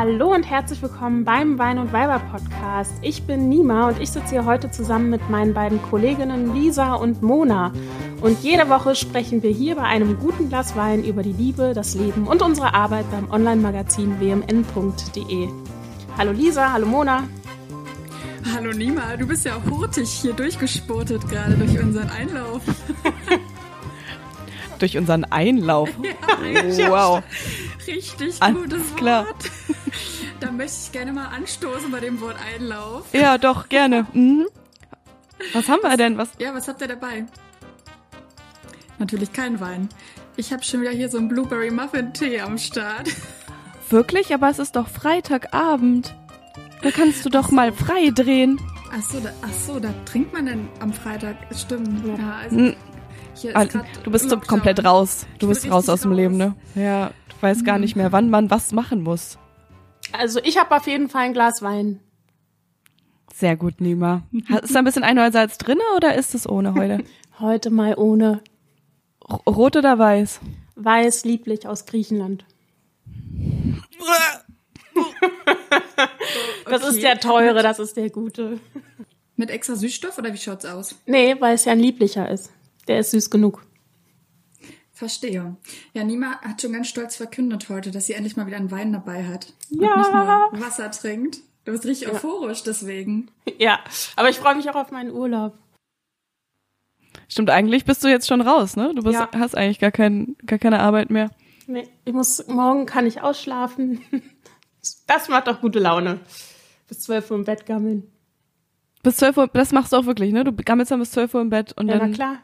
Hallo und herzlich willkommen beim Wein und Weiber Podcast. Ich bin Nima und ich sitze hier heute zusammen mit meinen beiden Kolleginnen Lisa und Mona. Und jede Woche sprechen wir hier bei einem guten Glas Wein über die Liebe, das Leben und unsere Arbeit beim Online-Magazin wmn.de. Hallo Lisa, hallo Mona. Hallo Nima, du bist ja hurtig hier durchgespurtet gerade durch unseren Einlauf. durch unseren Einlauf. Ja, wow. Richtig Alles gutes klar. Wort. Da möchte ich gerne mal anstoßen bei dem Wort Einlauf. Ja, doch, gerne. Mhm. Was haben wir denn? Was? Ja, was habt ihr dabei? Natürlich kein Wein. Ich habe schon wieder hier so einen Blueberry Muffin Tee am Start. Wirklich? Aber es ist doch Freitagabend. Da kannst du doch so. mal frei drehen. Ach so, da, ach so, da trinkt man denn am Freitag. Stimmt. Ja, also du bist Lockdown. komplett raus. Du bist raus aus dem raus. Leben, ne? Ja, du weißt gar nicht mehr, wann man was machen muss. Also ich habe auf jeden Fall ein Glas Wein. Sehr gut, Nima. Ist da ein bisschen Einholsalz drin oder ist es ohne heute? heute mal ohne. Rot oder weiß? Weiß, lieblich aus Griechenland. das okay. ist der teure, das ist der gute. Mit extra Süßstoff oder wie schaut's aus? Nee, weil es ja ein lieblicher ist. Der ist süß genug. Verstehe. Ja, Nima hat schon ganz stolz verkündet heute, dass sie endlich mal wieder einen Wein dabei hat. Ja. Und nicht nur Wasser trinkt. Du bist richtig ja. euphorisch deswegen. Ja, aber ich freue mich auch auf meinen Urlaub. Stimmt, eigentlich bist du jetzt schon raus, ne? Du bist, ja. hast eigentlich gar, kein, gar keine Arbeit mehr. Nee, ich muss, morgen kann ich ausschlafen. Das macht doch gute Laune. Bis 12 Uhr im Bett gammeln. Bis 12 Uhr, das machst du auch wirklich, ne? Du gammelst dann bis 12 Uhr im Bett und ja, dann. Na klar.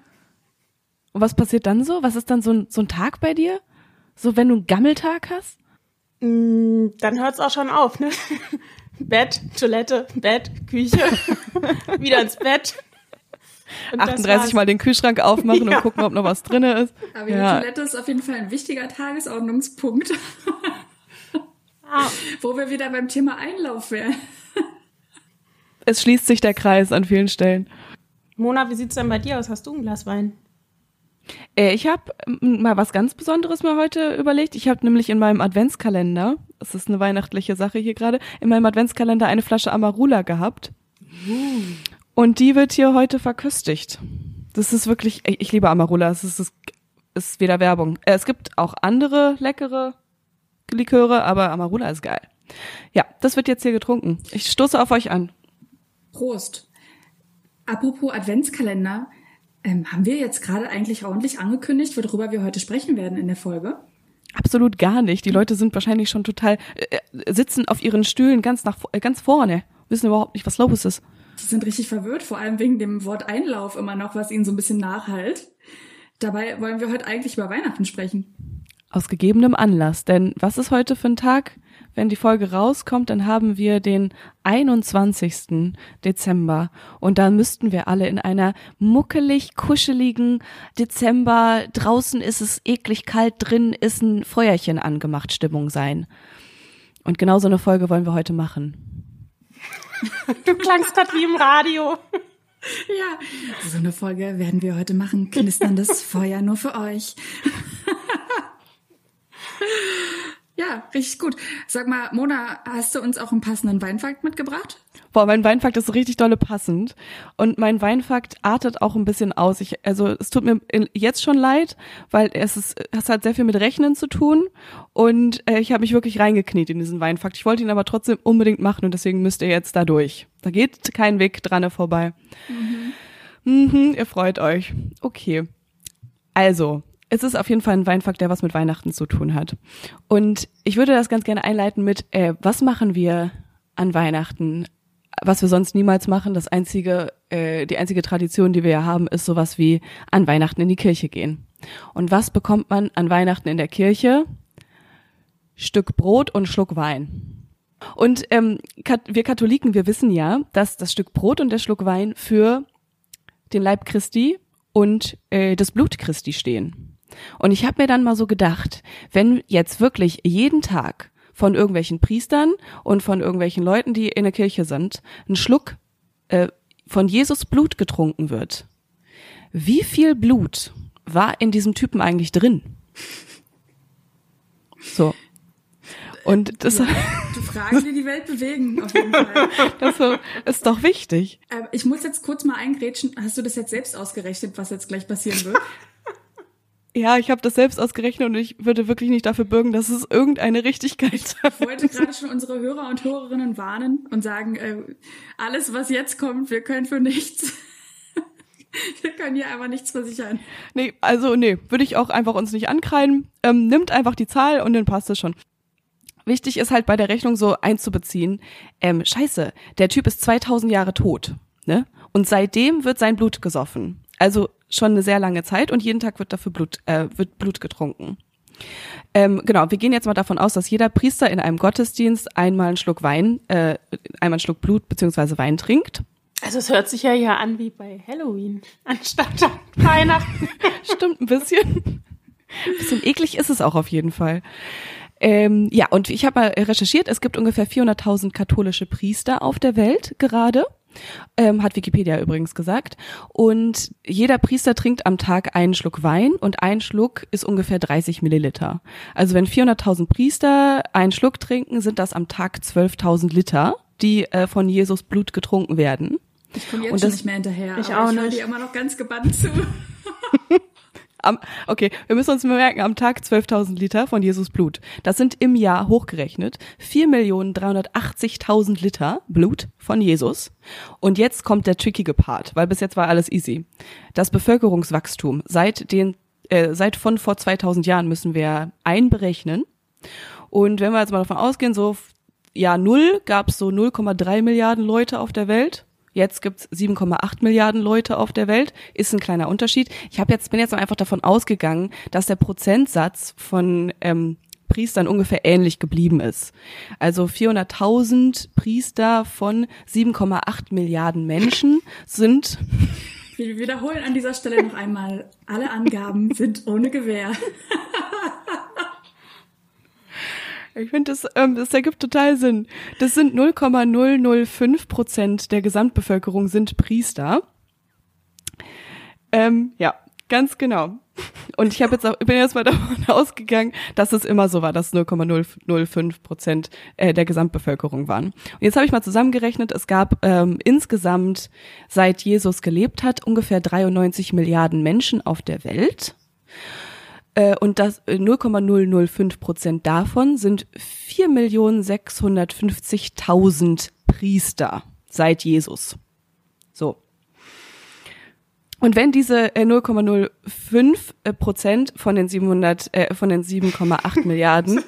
Und was passiert dann so? Was ist dann so ein, so ein Tag bei dir? So, wenn du einen Gammeltag hast? Mm, dann hört's auch schon auf, ne? Bett, Toilette, Bett, Küche, wieder ins Bett. Und 38 Mal den Kühlschrank aufmachen ja. und gucken, ob noch was drin ist. Aber ja. die Toilette ist auf jeden Fall ein wichtiger Tagesordnungspunkt. ah. Wo wir wieder beim Thema Einlauf wären. Es schließt sich der Kreis an vielen Stellen. Mona, wie sieht's denn bei dir aus? Hast du ein Glas Wein? Äh, ich habe mal was ganz Besonderes mir heute überlegt. Ich habe nämlich in meinem Adventskalender, das ist eine weihnachtliche Sache hier gerade, in meinem Adventskalender eine Flasche Amarula gehabt. Und die wird hier heute verköstigt. Das ist wirklich, ich liebe Amarula. Es ist, ist, ist wieder Werbung. Äh, es gibt auch andere leckere Liköre, aber Amarula ist geil. Ja, das wird jetzt hier getrunken. Ich stoße auf euch an. Prost. Apropos Adventskalender, ähm, haben wir jetzt gerade eigentlich ordentlich angekündigt, worüber wir heute sprechen werden in der Folge? Absolut gar nicht. Die Leute sind wahrscheinlich schon total äh, sitzen auf ihren Stühlen ganz nach äh, ganz vorne, wissen überhaupt nicht, was los ist. Die sind richtig verwirrt, vor allem wegen dem Wort Einlauf immer noch, was ihnen so ein bisschen nachhalt. Dabei wollen wir heute eigentlich über Weihnachten sprechen. Aus gegebenem Anlass, denn was ist heute für ein Tag? Wenn die Folge rauskommt, dann haben wir den 21. Dezember und da müssten wir alle in einer muckelig, kuscheligen Dezember, draußen ist es eklig kalt, drin ist ein Feuerchen angemacht Stimmung sein. Und genau so eine Folge wollen wir heute machen. Du klangst grad wie im Radio. Ja, so eine Folge werden wir heute machen. Knisterndes Feuer nur für euch. Ja, richtig gut. Sag mal, Mona, hast du uns auch einen passenden Weinfakt mitgebracht? Boah, mein Weinfakt ist richtig dolle passend. Und mein Weinfakt artet auch ein bisschen aus. Ich, also es tut mir jetzt schon leid, weil es ist, es hat sehr viel mit Rechnen zu tun. Und äh, ich habe mich wirklich reingekniet in diesen Weinfakt. Ich wollte ihn aber trotzdem unbedingt machen und deswegen müsst ihr jetzt da durch. Da geht kein Weg dran vorbei. Mhm. Mhm, ihr freut euch. Okay. Also, es ist auf jeden Fall ein Weinfakt, der was mit Weihnachten zu tun hat. Und ich würde das ganz gerne einleiten mit, äh, was machen wir an Weihnachten, was wir sonst niemals machen. Das einzige, äh, die einzige Tradition, die wir ja haben, ist sowas wie an Weihnachten in die Kirche gehen. Und was bekommt man an Weihnachten in der Kirche? Stück Brot und Schluck Wein. Und ähm, wir Katholiken, wir wissen ja, dass das Stück Brot und der Schluck Wein für den Leib Christi und äh, das Blut Christi stehen. Und ich habe mir dann mal so gedacht, wenn jetzt wirklich jeden Tag von irgendwelchen Priestern und von irgendwelchen Leuten, die in der Kirche sind, ein Schluck äh, von Jesus Blut getrunken wird, wie viel Blut war in diesem Typen eigentlich drin? So. Und das, ja, du Fragen, die die Welt bewegen, auf jeden Fall. das ist doch wichtig. Äh, ich muss jetzt kurz mal eingrätschen. Hast du das jetzt selbst ausgerechnet, was jetzt gleich passieren wird? Ja, ich habe das selbst ausgerechnet und ich würde wirklich nicht dafür bürgen, dass es irgendeine Richtigkeit hat. Ich wollte gerade schon unsere Hörer und Hörerinnen warnen und sagen, äh, alles, was jetzt kommt, wir können für nichts. wir können hier einfach nichts versichern. Nee, also nee, würde ich auch einfach uns nicht ankreiden. Ähm, nimmt einfach die Zahl und dann passt es schon. Wichtig ist halt bei der Rechnung so einzubeziehen, ähm, scheiße, der Typ ist 2000 Jahre tot, ne? Und seitdem wird sein Blut gesoffen. Also schon eine sehr lange Zeit und jeden Tag wird dafür Blut, äh, wird Blut getrunken. Ähm, genau, wir gehen jetzt mal davon aus, dass jeder Priester in einem Gottesdienst einmal einen Schluck Wein, äh, einmal einen Schluck Blut beziehungsweise Wein trinkt. Also es hört sich ja ja an wie bei Halloween anstatt Weihnachten. Stimmt ein bisschen. Ein bisschen eklig ist es auch auf jeden Fall. Ähm, ja, und ich habe mal recherchiert, es gibt ungefähr 400.000 katholische Priester auf der Welt gerade ähm, hat Wikipedia übrigens gesagt. Und jeder Priester trinkt am Tag einen Schluck Wein und ein Schluck ist ungefähr 30 Milliliter. Also wenn 400.000 Priester einen Schluck trinken, sind das am Tag 12.000 Liter, die äh, von Jesus Blut getrunken werden. Ich komme jetzt und schon nicht mehr hinterher. Ich auch ich nicht. Ich immer noch ganz gebannt zu. Am, okay, wir müssen uns merken, am Tag 12.000 Liter von Jesus Blut. Das sind im Jahr hochgerechnet 4.380.000 Liter Blut von Jesus. Und jetzt kommt der trickige Part, weil bis jetzt war alles easy. Das Bevölkerungswachstum seit den äh, seit von vor 2000 Jahren müssen wir einberechnen. Und wenn wir jetzt mal davon ausgehen, so Jahr Null gab es so 0,3 Milliarden Leute auf der Welt. Jetzt gibt's 7,8 Milliarden Leute auf der Welt. Ist ein kleiner Unterschied. Ich habe jetzt bin jetzt einfach davon ausgegangen, dass der Prozentsatz von ähm, Priestern ungefähr ähnlich geblieben ist. Also 400.000 Priester von 7,8 Milliarden Menschen sind. Wir wiederholen an dieser Stelle noch einmal, alle Angaben sind ohne Gewähr. Ich finde, das, ähm, das ergibt total Sinn. Das sind 0,005 Prozent der Gesamtbevölkerung sind Priester. Ähm, ja, ganz genau. Und ich habe jetzt auch, bin jetzt mal davon ausgegangen, dass es immer so war, dass 0,005 Prozent äh, der Gesamtbevölkerung waren. Und jetzt habe ich mal zusammengerechnet, es gab ähm, insgesamt, seit Jesus gelebt hat, ungefähr 93 Milliarden Menschen auf der Welt. Äh, und das 0,005 äh, Prozent davon sind 4.650.000 Priester seit Jesus. So. Und wenn diese 0,05 äh, Prozent von den 700, äh, von den 7,8 Milliarden.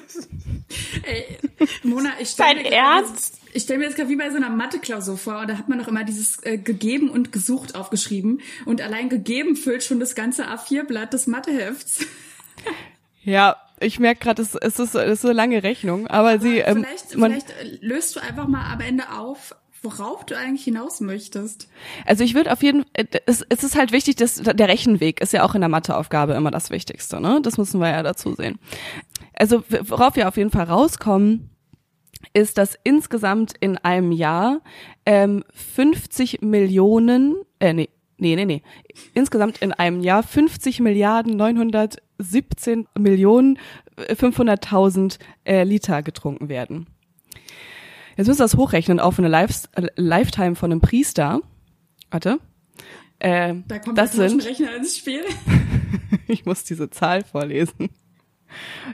Ey, Mona, ich stelle mir, Ernst? Ich stell mir das gerade wie bei so einer Mathe-Klausur vor. Und da hat man noch immer dieses äh, gegeben und gesucht aufgeschrieben. Und allein gegeben füllt schon das ganze A4-Blatt des Mathehefts. Ja, ich merke gerade, es, es, ist, es ist eine lange Rechnung, aber, aber sie. Ähm, vielleicht, vielleicht äh, löst du einfach mal am Ende auf, worauf du eigentlich hinaus möchtest. Also ich würde auf jeden Fall, äh, es, es ist halt wichtig, dass der Rechenweg ist ja auch in der Matheaufgabe immer das Wichtigste, ne? Das müssen wir ja dazu sehen. Also worauf wir auf jeden Fall rauskommen, ist, dass insgesamt in einem Jahr ähm, 50 Millionen, äh, nee, nee, nee, nee, insgesamt in einem Jahr 50 Milliarden 917 Millionen 500.000 äh, Liter getrunken werden. Jetzt müssen wir das hochrechnen auf eine Life äh, Lifetime von einem Priester. Warte. Äh, da kommt das der Rechner ins Spiel. ich muss diese Zahl vorlesen.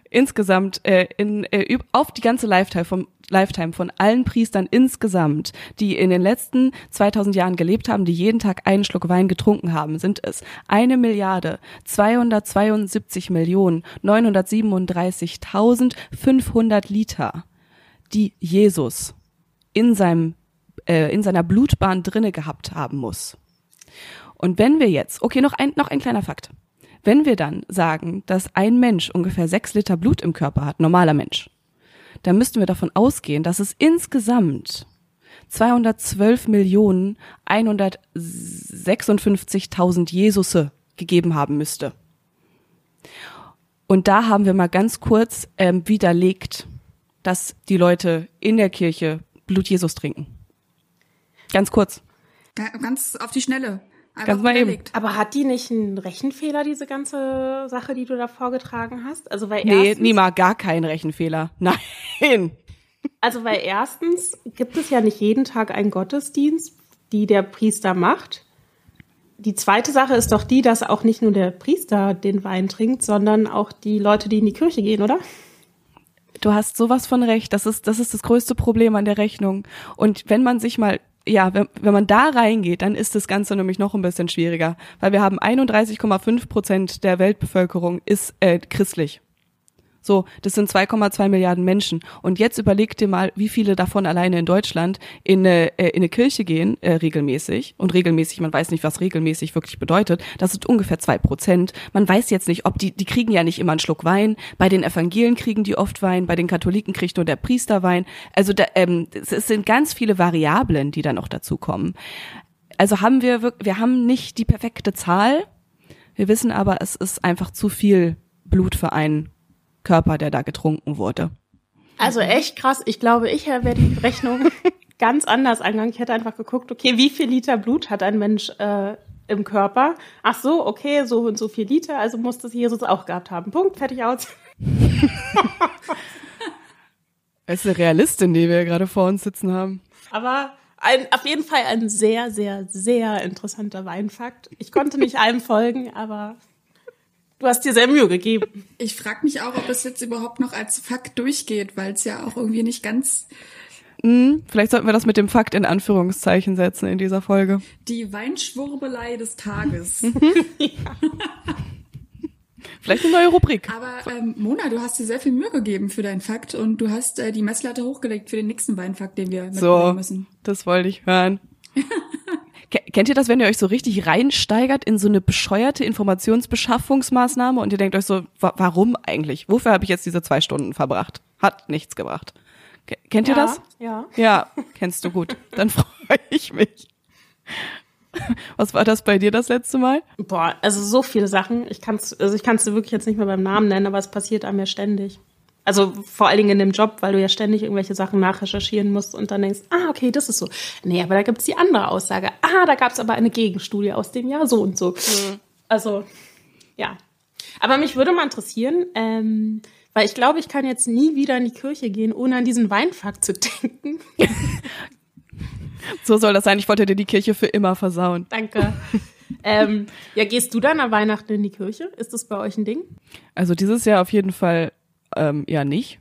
Insgesamt äh, in, äh, auf die ganze Lifetime vom Lifetime von allen Priestern insgesamt, die in den letzten 2000 Jahren gelebt haben, die jeden Tag einen Schluck Wein getrunken haben, sind es eine Milliarde 272 Millionen 937.500 Liter, die Jesus in seinem äh, in seiner Blutbahn drinne gehabt haben muss. Und wenn wir jetzt, okay, noch ein noch ein kleiner Fakt. Wenn wir dann sagen, dass ein Mensch ungefähr sechs Liter Blut im Körper hat, normaler Mensch, da müssten wir davon ausgehen, dass es insgesamt 212 Millionen 156.000 Jesusse gegeben haben müsste. Und da haben wir mal ganz kurz ähm, widerlegt, dass die Leute in der Kirche Blut Jesus trinken. Ganz kurz. Ganz auf die Schnelle. Einfach Ganz mal eben. überlegt. Aber hat die nicht einen Rechenfehler, diese ganze Sache, die du da vorgetragen hast? Also weil Nee, Nima, gar keinen Rechenfehler. Nein. also weil erstens gibt es ja nicht jeden Tag einen Gottesdienst, die der Priester macht. Die zweite Sache ist doch die, dass auch nicht nur der Priester den Wein trinkt, sondern auch die Leute, die in die Kirche gehen, oder? Du hast sowas von recht. Das ist, das ist das größte Problem an der Rechnung. Und wenn man sich mal, ja, wenn, wenn man da reingeht, dann ist das Ganze nämlich noch ein bisschen schwieriger. Weil wir haben 31,5 Prozent der Weltbevölkerung ist äh, christlich. So, das sind 2,2 Milliarden Menschen. Und jetzt überleg dir mal, wie viele davon alleine in Deutschland in eine, äh, in eine Kirche gehen, äh, regelmäßig. Und regelmäßig, man weiß nicht, was regelmäßig wirklich bedeutet. Das sind ungefähr zwei Prozent. Man weiß jetzt nicht, ob die, die kriegen ja nicht immer einen Schluck Wein. Bei den Evangelien kriegen die oft Wein, bei den Katholiken kriegt nur der Priester Wein. Also da, ähm, es, sind ganz viele Variablen, die da noch dazukommen. Also haben wir, wir haben nicht die perfekte Zahl. Wir wissen aber, es ist einfach zu viel Blut für einen Körper, der da getrunken wurde. Also echt krass. Ich glaube, ich wäre die Rechnung ganz anders angegangen. Ich hätte einfach geguckt, okay, wie viel Liter Blut hat ein Mensch äh, im Körper? Ach so, okay, so und so viel Liter, also muss das Jesus auch gehabt haben. Punkt, fertig aus. Es ist eine Realistin, die wir gerade vor uns sitzen haben. Aber ein, auf jeden Fall ein sehr, sehr, sehr interessanter Weinfakt. Ich konnte nicht allem folgen, aber du hast dir sehr Mühe gegeben. Ich frage mich auch, ob es jetzt überhaupt noch als Fakt durchgeht, weil es ja auch irgendwie nicht ganz Hm, vielleicht sollten wir das mit dem Fakt in Anführungszeichen setzen in dieser Folge. die Weinschwurbelei des Tages. Vielleicht eine neue Rubrik. Aber ähm, Mona, du hast dir sehr viel Mühe gegeben für deinen Fakt und du hast äh, die Messlatte hochgelegt für den nächsten Weinfakt, den wir mitbringen So, müssen. das wollte ich hören. Ke- Kennt ihr das, wenn ihr euch so richtig reinsteigert in so eine bescheuerte Informationsbeschaffungsmaßnahme und ihr denkt euch so, wa warum eigentlich? Wofür habe ich jetzt diese zwei Stunden verbracht? Hat nichts gebracht. Ke- Kennt ihr das? Ja. Ja, kennst du gut. Dann freue ich mich. Was war das bei dir das letzte Mal? Boah, also so viele Sachen. Ich also ich kann's dir wirklich jetzt nicht mehr beim Namen nennen, aber es passiert einem ja ständig. Also vor allen Dingen in dem Job, weil du ja ständig irgendwelche Sachen nachrecherchieren musst und dann denkst, ah, okay, das ist so. Nee, aber da gibt's die andere Aussage. Ah, da gab's aber eine Gegenstudie aus dem Jahr so und so. Also, ja. Aber mich würde mal interessieren, ähm, weil ich glaube, ich kann jetzt nie wieder in die Kirche gehen, ohne an diesen Weinfakt zu denken. So soll das sein. Ich wollte dir die Kirche für immer versauen. Danke. ähm, ja, gehst du dann an Weihnachten in die Kirche? Ist das bei euch ein Ding? Also dieses Jahr auf jeden Fall ähm, ja nicht.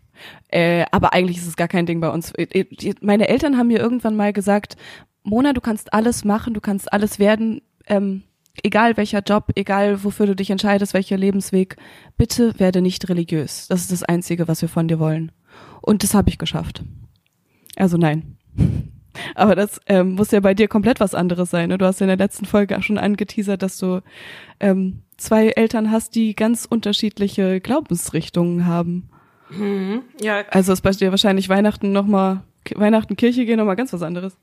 Äh, aber eigentlich ist es gar kein Ding bei uns. Äh, äh, Meine Eltern haben mir irgendwann mal gesagt, Mona, du kannst alles machen, du kannst alles werden, ähm, egal welcher Job, egal wofür du dich entscheidest, welcher Lebensweg, bitte werde nicht religiös. Das ist das Einzige, was wir von dir wollen. Und das habe ich geschafft. Also nein. Aber das ähm, muss ja bei dir komplett was anderes sein. Ne? Du hast ja in der letzten Folge auch schon angeteasert, dass du ähm, zwei Eltern hast, die ganz unterschiedliche Glaubensrichtungen haben. Ja, Also ist bei dir wahrscheinlich Weihnachten noch mal Weihnachten Kirche gehen noch mal ganz was anderes.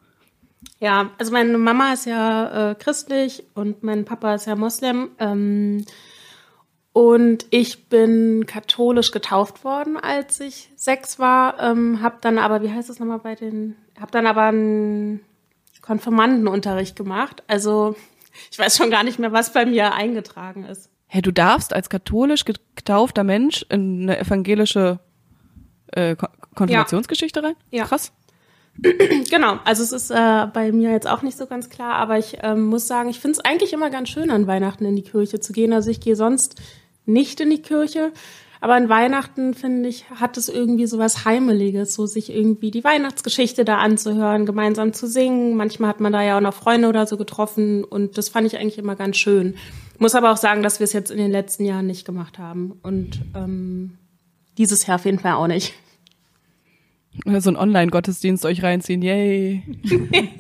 Ja, also meine Mama ist ja äh, christlich und mein Papa ist ja Moslem. Ähm, und ich bin katholisch getauft worden, als ich sechs war. Ähm, hab dann aber, wie heißt das nochmal bei den, hab dann aber einen Konfirmandenunterricht gemacht. Also ich weiß schon gar nicht mehr, was bei mir eingetragen ist. Hä, du darfst als katholisch getaufter Mensch in eine evangelische äh, Kon- Konfirmationsgeschichte rein? Ja. Krass. Genau, also es ist äh, bei mir jetzt auch nicht so ganz klar, aber ich ähm, muss sagen, ich finde es eigentlich immer ganz schön, an Weihnachten in die Kirche zu gehen. Also ich gehe sonst nicht in die Kirche, aber an Weihnachten, finde ich, hat es irgendwie so was Heimeliges, so sich irgendwie die Weihnachtsgeschichte da anzuhören, gemeinsam zu singen. Manchmal hat man da ja auch noch Freunde oder so getroffen und das fand ich eigentlich immer ganz schön. Muss aber auch sagen, dass wir es jetzt in den letzten Jahren nicht gemacht haben und ähm, dieses Jahr auf jeden Fall auch nicht. Oder so ein Online-Gottesdienst euch reinziehen. Yay.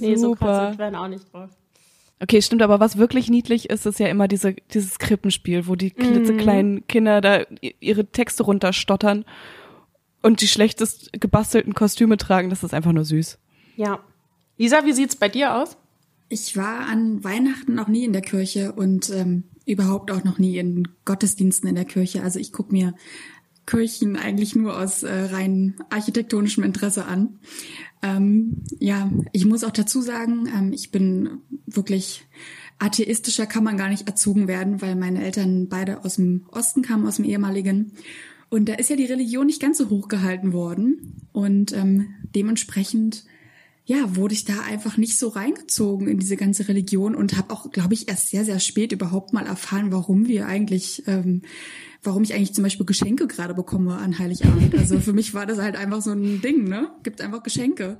Nee, so Super. krass sind wir dann auch nicht drauf. Okay, stimmt, aber was wirklich niedlich ist, ist ja immer diese, dieses Krippenspiel, wo die klitzekleinen Kinder da ihre Texte runterstottern und die schlechtest gebastelten Kostüme tragen. Das ist einfach nur süß. Ja. Lisa, wie sieht's bei dir aus? Ich war an Weihnachten noch nie in der Kirche und ähm, überhaupt auch noch nie in Gottesdiensten in der Kirche. Also ich guck mir Kirchen eigentlich nur aus äh, rein architektonischem Interesse an. Ähm, ja, ich muss auch dazu sagen, ähm, ich bin wirklich atheistischer kann man gar nicht erzogen werden, weil meine Eltern beide aus dem Osten kamen, aus dem ehemaligen. Und da ist ja die Religion nicht ganz so hoch gehalten worden. Und ähm, dementsprechend ja, wurde ich da einfach nicht so reingezogen in diese ganze Religion und habe auch, glaube ich, erst sehr, sehr spät überhaupt mal erfahren, warum wir eigentlich, ähm, warum ich eigentlich zum Beispiel Geschenke gerade bekomme an Heiligabend. Also für mich war das halt einfach so ein Ding, ne? Gibt einfach Geschenke.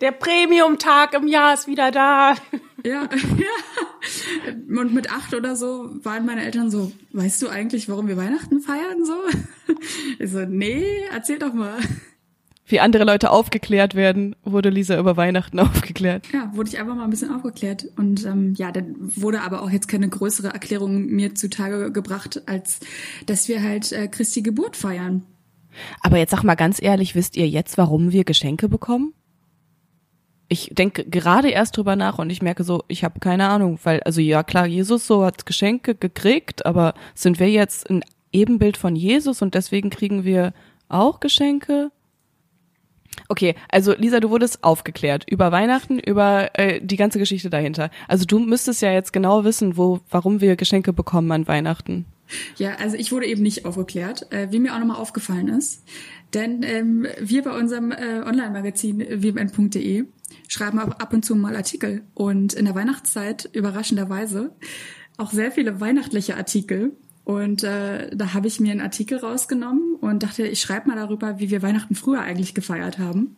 Der Premium-Tag im Jahr ist wieder da. Ja, ja. Und mit acht oder so waren meine Eltern so, weißt du eigentlich, warum wir Weihnachten feiern so? Ich so, nee, erzähl doch mal wie andere Leute aufgeklärt werden, wurde Lisa über Weihnachten aufgeklärt. Ja, wurde ich einfach mal ein bisschen aufgeklärt. Und ähm, ja, dann wurde aber auch jetzt keine größere Erklärung mir zutage gebracht, als dass wir halt äh, Christi Geburt feiern. Aber jetzt sag mal ganz ehrlich, wisst ihr jetzt, warum wir Geschenke bekommen? Ich denke gerade erst drüber nach und ich merke so, ich habe keine Ahnung, weil also ja klar, Jesus so hat Geschenke gekriegt, aber sind wir jetzt ein Ebenbild von Jesus und deswegen kriegen wir auch Geschenke? Okay, also Lisa, du wurdest aufgeklärt über Weihnachten, über äh, die ganze Geschichte dahinter. Also du müsstest ja jetzt genau wissen, wo, warum wir Geschenke bekommen an Weihnachten. Ja, also ich wurde eben nicht aufgeklärt, äh, wie mir auch nochmal aufgefallen ist. Denn ähm, wir bei unserem äh, Online-Magazin wmn.de schreiben ab und zu mal Artikel und in der Weihnachtszeit überraschenderweise auch sehr viele weihnachtliche Artikel. Und äh, da habe ich mir einen Artikel rausgenommen und dachte, ich schreibe mal darüber, wie wir Weihnachten früher eigentlich gefeiert haben.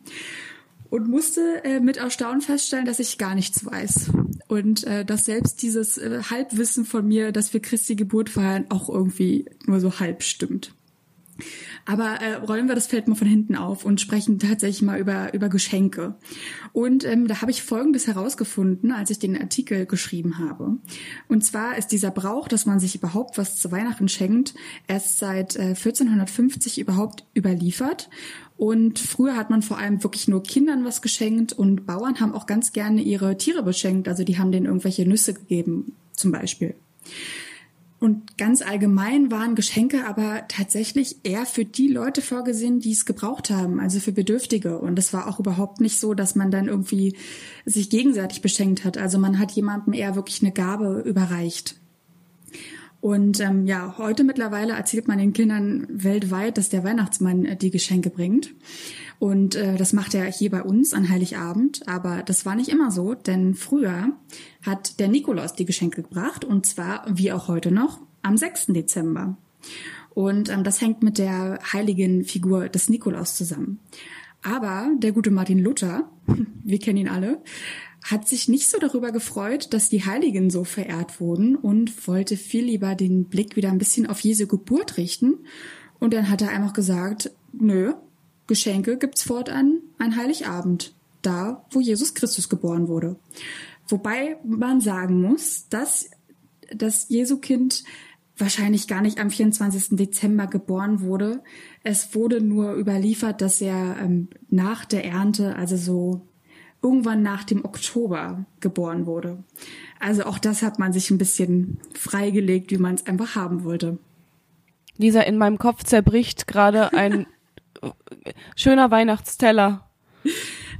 Und musste äh, mit Erstaunen feststellen, dass ich gar nichts weiß. Und äh, dass selbst dieses äh, Halbwissen von mir, dass wir Christi Geburt feiern, auch irgendwie nur so halb stimmt. Aber äh, rollen wir das Feld mal von hinten auf und sprechen tatsächlich mal über, über Geschenke. Und ähm, da habe ich Folgendes herausgefunden, als ich den Artikel geschrieben habe. Und zwar ist dieser Brauch, dass man sich überhaupt was zu Weihnachten schenkt, erst seit äh, 1450 überhaupt überliefert. Und früher hat man vor allem wirklich nur Kindern was geschenkt und Bauern haben auch ganz gerne ihre Tiere beschenkt. Also die haben denen irgendwelche Nüsse gegeben, zum Beispiel. Und ganz allgemein waren Geschenke aber tatsächlich eher für die Leute vorgesehen, die es gebraucht haben, also für Bedürftige. Und es war auch überhaupt nicht so, dass man dann irgendwie sich gegenseitig beschenkt hat. Also man hat jemandem eher wirklich eine Gabe überreicht. Und ähm, ja, heute mittlerweile erzählt man den Kindern weltweit, dass der Weihnachtsmann äh, die Geschenke bringt. Und äh, das macht er hier bei uns an Heiligabend. Aber das war nicht immer so, denn früher hat der Nikolaus die Geschenke gebracht und zwar, wie auch heute noch, am 6. Dezember. Und ähm, das hängt mit der heiligen Figur des Nikolaus zusammen. Aber der gute Martin Luther, wir kennen ihn alle, hat sich nicht so darüber gefreut, dass die Heiligen so verehrt wurden und wollte viel lieber den Blick wieder ein bisschen auf Jesu Geburt richten. Und dann hat er einfach gesagt, nö, Geschenke gibt's fortan ein Heiligabend, da wo Jesus Christus geboren wurde. Wobei man sagen muss, dass das Jesu-Kind wahrscheinlich gar nicht am 24. Dezember geboren wurde. Es wurde nur überliefert, dass er ähm, nach der Ernte, also so irgendwann nach dem Oktober geboren wurde. Also auch das hat man sich ein bisschen freigelegt, wie man es einfach haben wollte. Lisa, in meinem Kopf zerbricht gerade ein schöner Weihnachtsteller.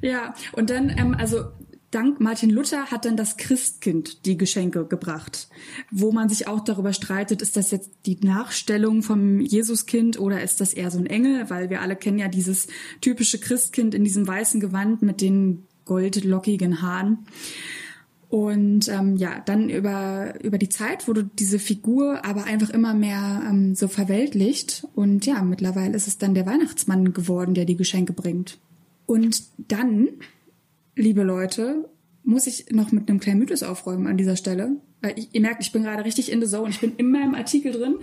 Ja, und dann, ähm, also dank Martin Luther hat dann das Christkind die Geschenke gebracht, wo man sich auch darüber streitet, ist das jetzt die Nachstellung vom Jesuskind oder ist das eher so ein Engel, weil wir alle kennen ja dieses typische Christkind in diesem weißen Gewand mit den goldlockigen Haaren. Und ähm, ja, dann über, über die Zeit wurde diese Figur aber einfach immer mehr ähm, so verweltlicht. Und ja, mittlerweile ist es dann der Weihnachtsmann geworden, der die Geschenke bringt. Und dann, liebe Leute, muss ich noch mit einem kleinen Mythos aufräumen an dieser Stelle. Weil ich, ihr merkt, ich bin gerade richtig in the zone. Ich bin in meinem Artikel drin.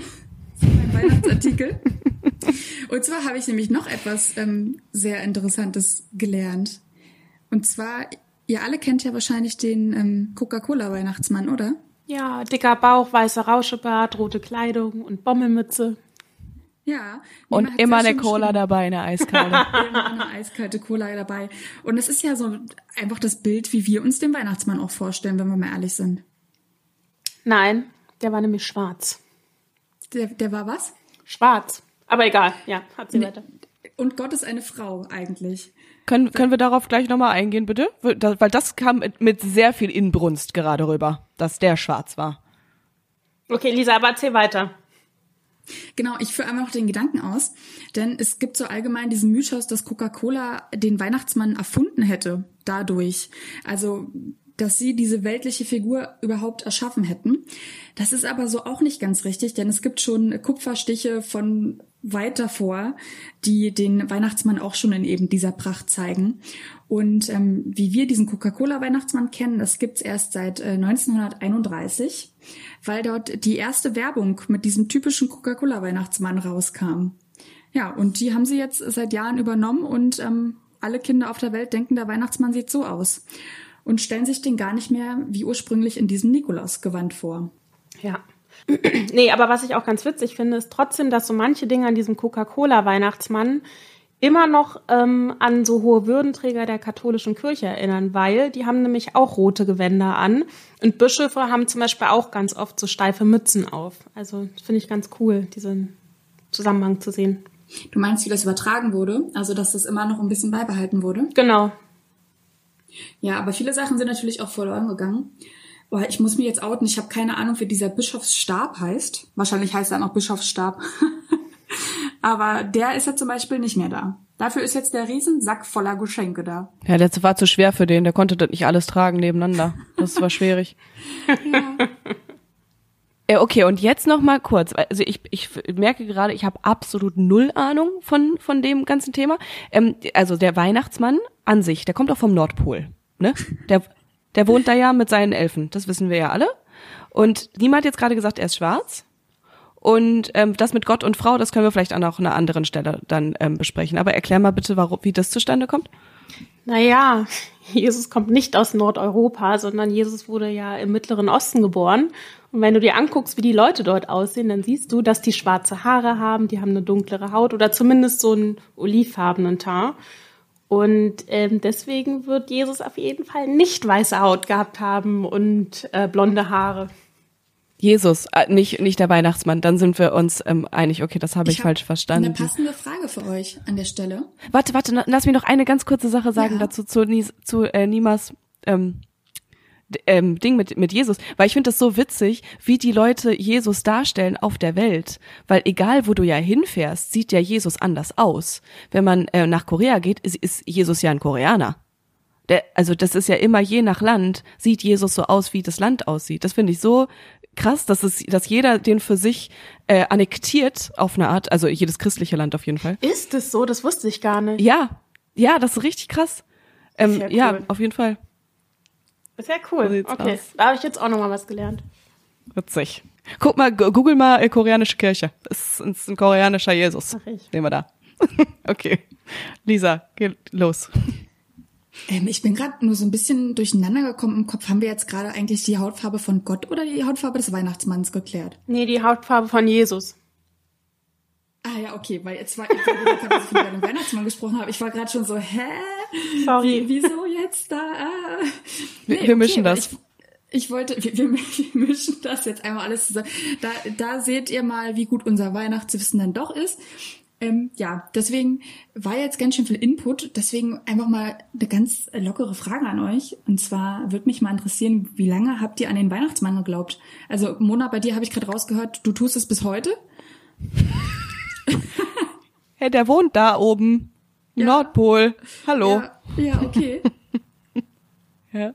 Mein Weihnachtsartikel. Und zwar habe ich nämlich noch etwas ähm, sehr Interessantes gelernt. Und zwar Ihr alle kennt ja wahrscheinlich den ähm, Coca-Cola-Weihnachtsmann, oder? Ja, dicker Bauch, weißer Rauschebart, rote Kleidung und Bommelmütze. Ja. Und immer eine Cola dabei, eine eiskalte. immer eine eiskalte Cola dabei. Und es ist ja so einfach das Bild, wie wir uns den Weihnachtsmann auch vorstellen, wenn wir mal ehrlich sind. Nein, der war nämlich schwarz. Der, der war was? Schwarz. Aber egal, ja, hat sie weiter. Und Gott ist eine Frau eigentlich. Können, können wir darauf gleich nochmal eingehen, bitte? Weil das kam mit sehr viel Inbrunst gerade rüber, dass der schwarz war. Okay, Lisa, aber erzähl weiter. Genau, ich führe einmal noch den Gedanken aus, denn es gibt so allgemein diesen Mythos, dass Coca-Cola den Weihnachtsmann erfunden hätte dadurch. Also dass sie diese weltliche Figur überhaupt erschaffen hätten. Das ist aber so auch nicht ganz richtig, denn es gibt schon Kupferstiche von weit davor, die den Weihnachtsmann auch schon in eben dieser Pracht zeigen. Und ähm, wie wir diesen Coca-Cola-Weihnachtsmann kennen, das gibt's erst seit äh, 1931, weil dort die erste Werbung mit diesem typischen Coca-Cola-Weihnachtsmann rauskam. Ja, und die haben sie jetzt seit Jahren übernommen und ähm, alle Kinder auf der Welt denken, der Weihnachtsmann sieht so aus und stellen sich den gar nicht mehr wie ursprünglich in diesem Nikolaus-Gewand vor. Ja. nee, aber was ich auch ganz witzig finde, ist trotzdem, dass so manche Dinge an diesem Coca-Cola-Weihnachtsmann immer noch ähm, an so hohe Würdenträger der katholischen Kirche erinnern, weil die haben nämlich auch rote Gewänder an und Bischöfe haben zum Beispiel auch ganz oft so steife Mützen auf. Also finde ich ganz cool, diesen Zusammenhang zu sehen. Du meinst, wie das übertragen wurde? Also, dass das immer noch ein bisschen beibehalten wurde? Genau, ja, aber viele Sachen sind natürlich auch verloren gegangen. Boah, ich muss mir jetzt outen, ich habe keine Ahnung, wie dieser Bischofsstab heißt. Wahrscheinlich heißt er noch Bischofsstab. aber der ist ja zum Beispiel nicht mehr da. Dafür ist jetzt der Riesensack voller Geschenke da. Ja, der war zu schwer für den. Der konnte das nicht alles tragen nebeneinander. Das war schwierig. ja. Äh, okay, und jetzt noch mal kurz. Also ich, ich merke gerade, ich habe absolut null Ahnung von, von dem ganzen Thema. Ähm, also der Weihnachtsmann an sich, der kommt auch vom Nordpol. Ne? Der, der wohnt da ja mit seinen Elfen, das wissen wir ja alle. Und niemand hat jetzt gerade gesagt, er ist schwarz. Und ähm, das mit Gott und Frau, das können wir vielleicht an einer anderen Stelle dann ähm, besprechen. Aber erklär mal bitte, warum, wie das zustande kommt. Naja, Jesus kommt nicht aus Nordeuropa, sondern Jesus wurde ja im Mittleren Osten geboren. Und wenn du dir anguckst, wie die Leute dort aussehen, dann siehst du, dass die schwarze Haare haben, die haben eine dunklere Haut oder zumindest so einen olivfarbenen Teint. Und ähm, deswegen wird Jesus auf jeden Fall nicht weiße Haut gehabt haben und äh, blonde Haare. Jesus, äh, nicht, nicht der Weihnachtsmann. Dann sind wir uns ähm, einig. Okay, das habe ich, ich hab falsch verstanden. Eine passende Frage für euch an der Stelle. Warte, warte, lass mich noch eine ganz kurze Sache sagen ja. dazu zu, zu äh, Nimas ähm, ähm, Ding mit, mit Jesus, weil ich finde das so witzig, wie die Leute Jesus darstellen auf der Welt. Weil egal, wo du ja hinfährst, sieht ja Jesus anders aus. Wenn man äh, nach Korea geht, ist, ist Jesus ja ein Koreaner. Der, also das ist ja immer je nach Land, sieht Jesus so aus, wie das Land aussieht. Das finde ich so krass, dass es, dass jeder den für sich äh, annektiert auf eine Art, also jedes christliche Land auf jeden Fall. Ist es so? Das wusste ich gar nicht. Ja, ja, das ist richtig krass. Ähm, ja, cool. ja, auf jeden Fall. Ist ja cool. Okay, aus. da habe ich jetzt auch noch mal was gelernt. Witzig. Guck mal, google mal äh, koreanische Kirche. Das ist ein koreanischer Jesus. Ach ich. Nehmen wir da. okay. Lisa, geh los. Ähm, ich bin gerade nur so ein bisschen durcheinander gekommen im Kopf. Haben wir jetzt gerade eigentlich die Hautfarbe von Gott oder die Hautfarbe des Weihnachtsmanns geklärt? Nee, die Hautfarbe von Jesus. Ah ja, okay, weil jetzt war, ich gerade, dass ich über den Weihnachtsmann gesprochen habe. Ich war gerade schon so, hä? Sorry. Wie, wieso jetzt da? Ah. Nee, wir, wir mischen okay, das. Ich, ich wollte, wir, wir, mischen das jetzt einmal alles zusammen. Da, da seht ihr mal, wie gut unser Weihnachtswissen dann doch ist. Ähm, ja, deswegen war jetzt ganz schön viel Input. Deswegen einfach mal eine ganz lockere Frage an euch. Und zwar würde mich mal interessieren, wie lange habt ihr an den Weihnachtsmann geglaubt? Also Mona, bei dir habe ich gerade rausgehört, du tust es bis heute. hey, der wohnt da oben. Ja. Nordpol. Hallo. Ja, ja okay. ja.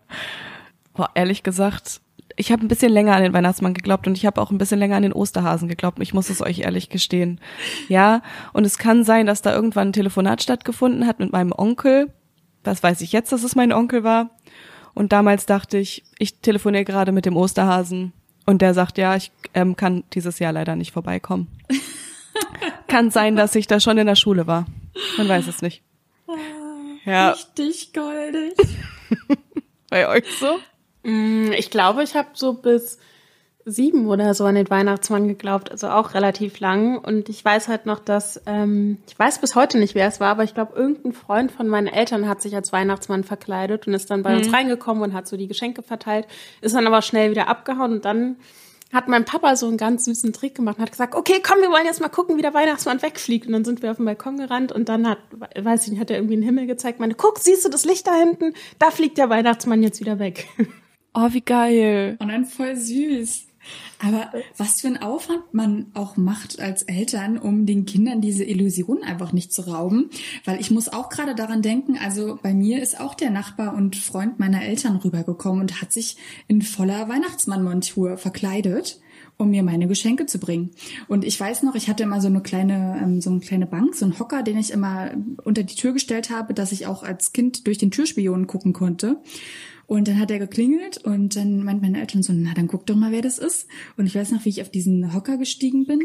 Boah, ehrlich gesagt, ich habe ein bisschen länger an den Weihnachtsmann geglaubt und ich habe auch ein bisschen länger an den Osterhasen geglaubt. Ich muss es euch ehrlich gestehen. Ja, und es kann sein, dass da irgendwann ein Telefonat stattgefunden hat mit meinem Onkel. Das weiß ich jetzt, dass es mein Onkel war. Und damals dachte ich, ich telefoniere gerade mit dem Osterhasen und der sagt, ja, ich ähm, kann dieses Jahr leider nicht vorbeikommen. kann sein, dass ich da schon in der Schule war. Man weiß es nicht. Ah, ja. Richtig goldig. Bei euch so? Mm, ich glaube, ich habe so bis sieben oder so an den Weihnachtsmann geglaubt, also auch relativ lang. Und ich weiß halt noch, dass, ähm, ich weiß bis heute nicht, wer es war, aber ich glaube, irgendein Freund von meinen Eltern hat sich als Weihnachtsmann verkleidet und ist dann bei mhm. uns reingekommen und hat so die Geschenke verteilt, ist dann aber schnell wieder abgehauen und dann hat mein Papa so einen ganz süßen Trick gemacht und hat gesagt, okay, komm, wir wollen jetzt mal gucken, wie der Weihnachtsmann wegfliegt. Und dann sind wir auf den Balkon gerannt und dann hat, weiß ich nicht, hat er irgendwie den Himmel gezeigt, meine, guck, siehst du das Licht da hinten? Da fliegt der Weihnachtsmann jetzt wieder weg. Oh, wie geil. Und dann voll süß. Aber was für ein Aufwand man auch macht als Eltern, um den Kindern diese Illusion einfach nicht zu rauben. Weil ich muss auch gerade daran denken, also bei mir ist auch der Nachbar und Freund meiner Eltern rübergekommen und hat sich in voller Weihnachtsmannmontur verkleidet um mir meine Geschenke zu bringen. Und ich weiß noch, ich hatte immer so eine kleine, ähm, so eine kleine Bank, so einen Hocker, den ich immer unter die Tür gestellt habe, dass ich auch als Kind durch den Türspion gucken konnte. Und dann hat er geklingelt und dann meint meine Eltern so, na dann guck doch mal, wer das ist. Und ich weiß noch, wie ich auf diesen Hocker gestiegen bin,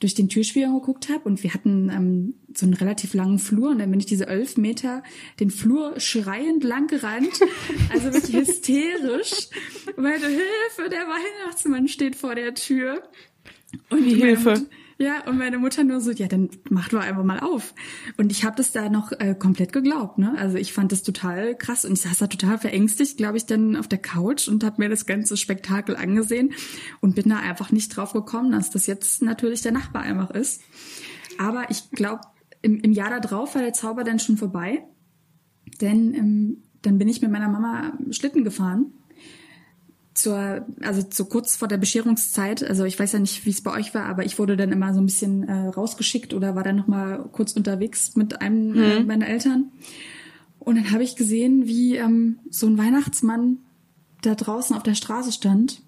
durch den Türspion geguckt habe und wir hatten ähm, so einen relativ langen Flur und dann bin ich diese elf Meter den Flur schreiend lang gerannt, also wirklich hysterisch. Meine Hilfe, der Weihnachtsmann steht vor der Tür. Und die Hilfe. Ja, und meine Mutter nur so, ja, dann mach doch einfach mal auf. Und ich habe das da noch äh, komplett geglaubt, ne? Also ich fand das total krass und ich saß da total verängstigt, glaube ich, dann auf der Couch und habe mir das ganze Spektakel angesehen und bin da einfach nicht drauf gekommen, dass das jetzt natürlich der Nachbar einfach ist. Aber ich glaube, im, im Jahr darauf war der Zauber dann schon vorbei, denn ähm, dann bin ich mit meiner Mama Schlitten gefahren zur, also zu kurz vor der Bescherungszeit, also ich weiß ja nicht, wie es bei euch war, aber ich wurde dann immer so ein bisschen äh, rausgeschickt oder war dann noch mal kurz unterwegs mit einem mhm. äh, meiner Eltern. Und dann habe ich gesehen, wie ähm, so ein Weihnachtsmann da draußen auf der Straße stand,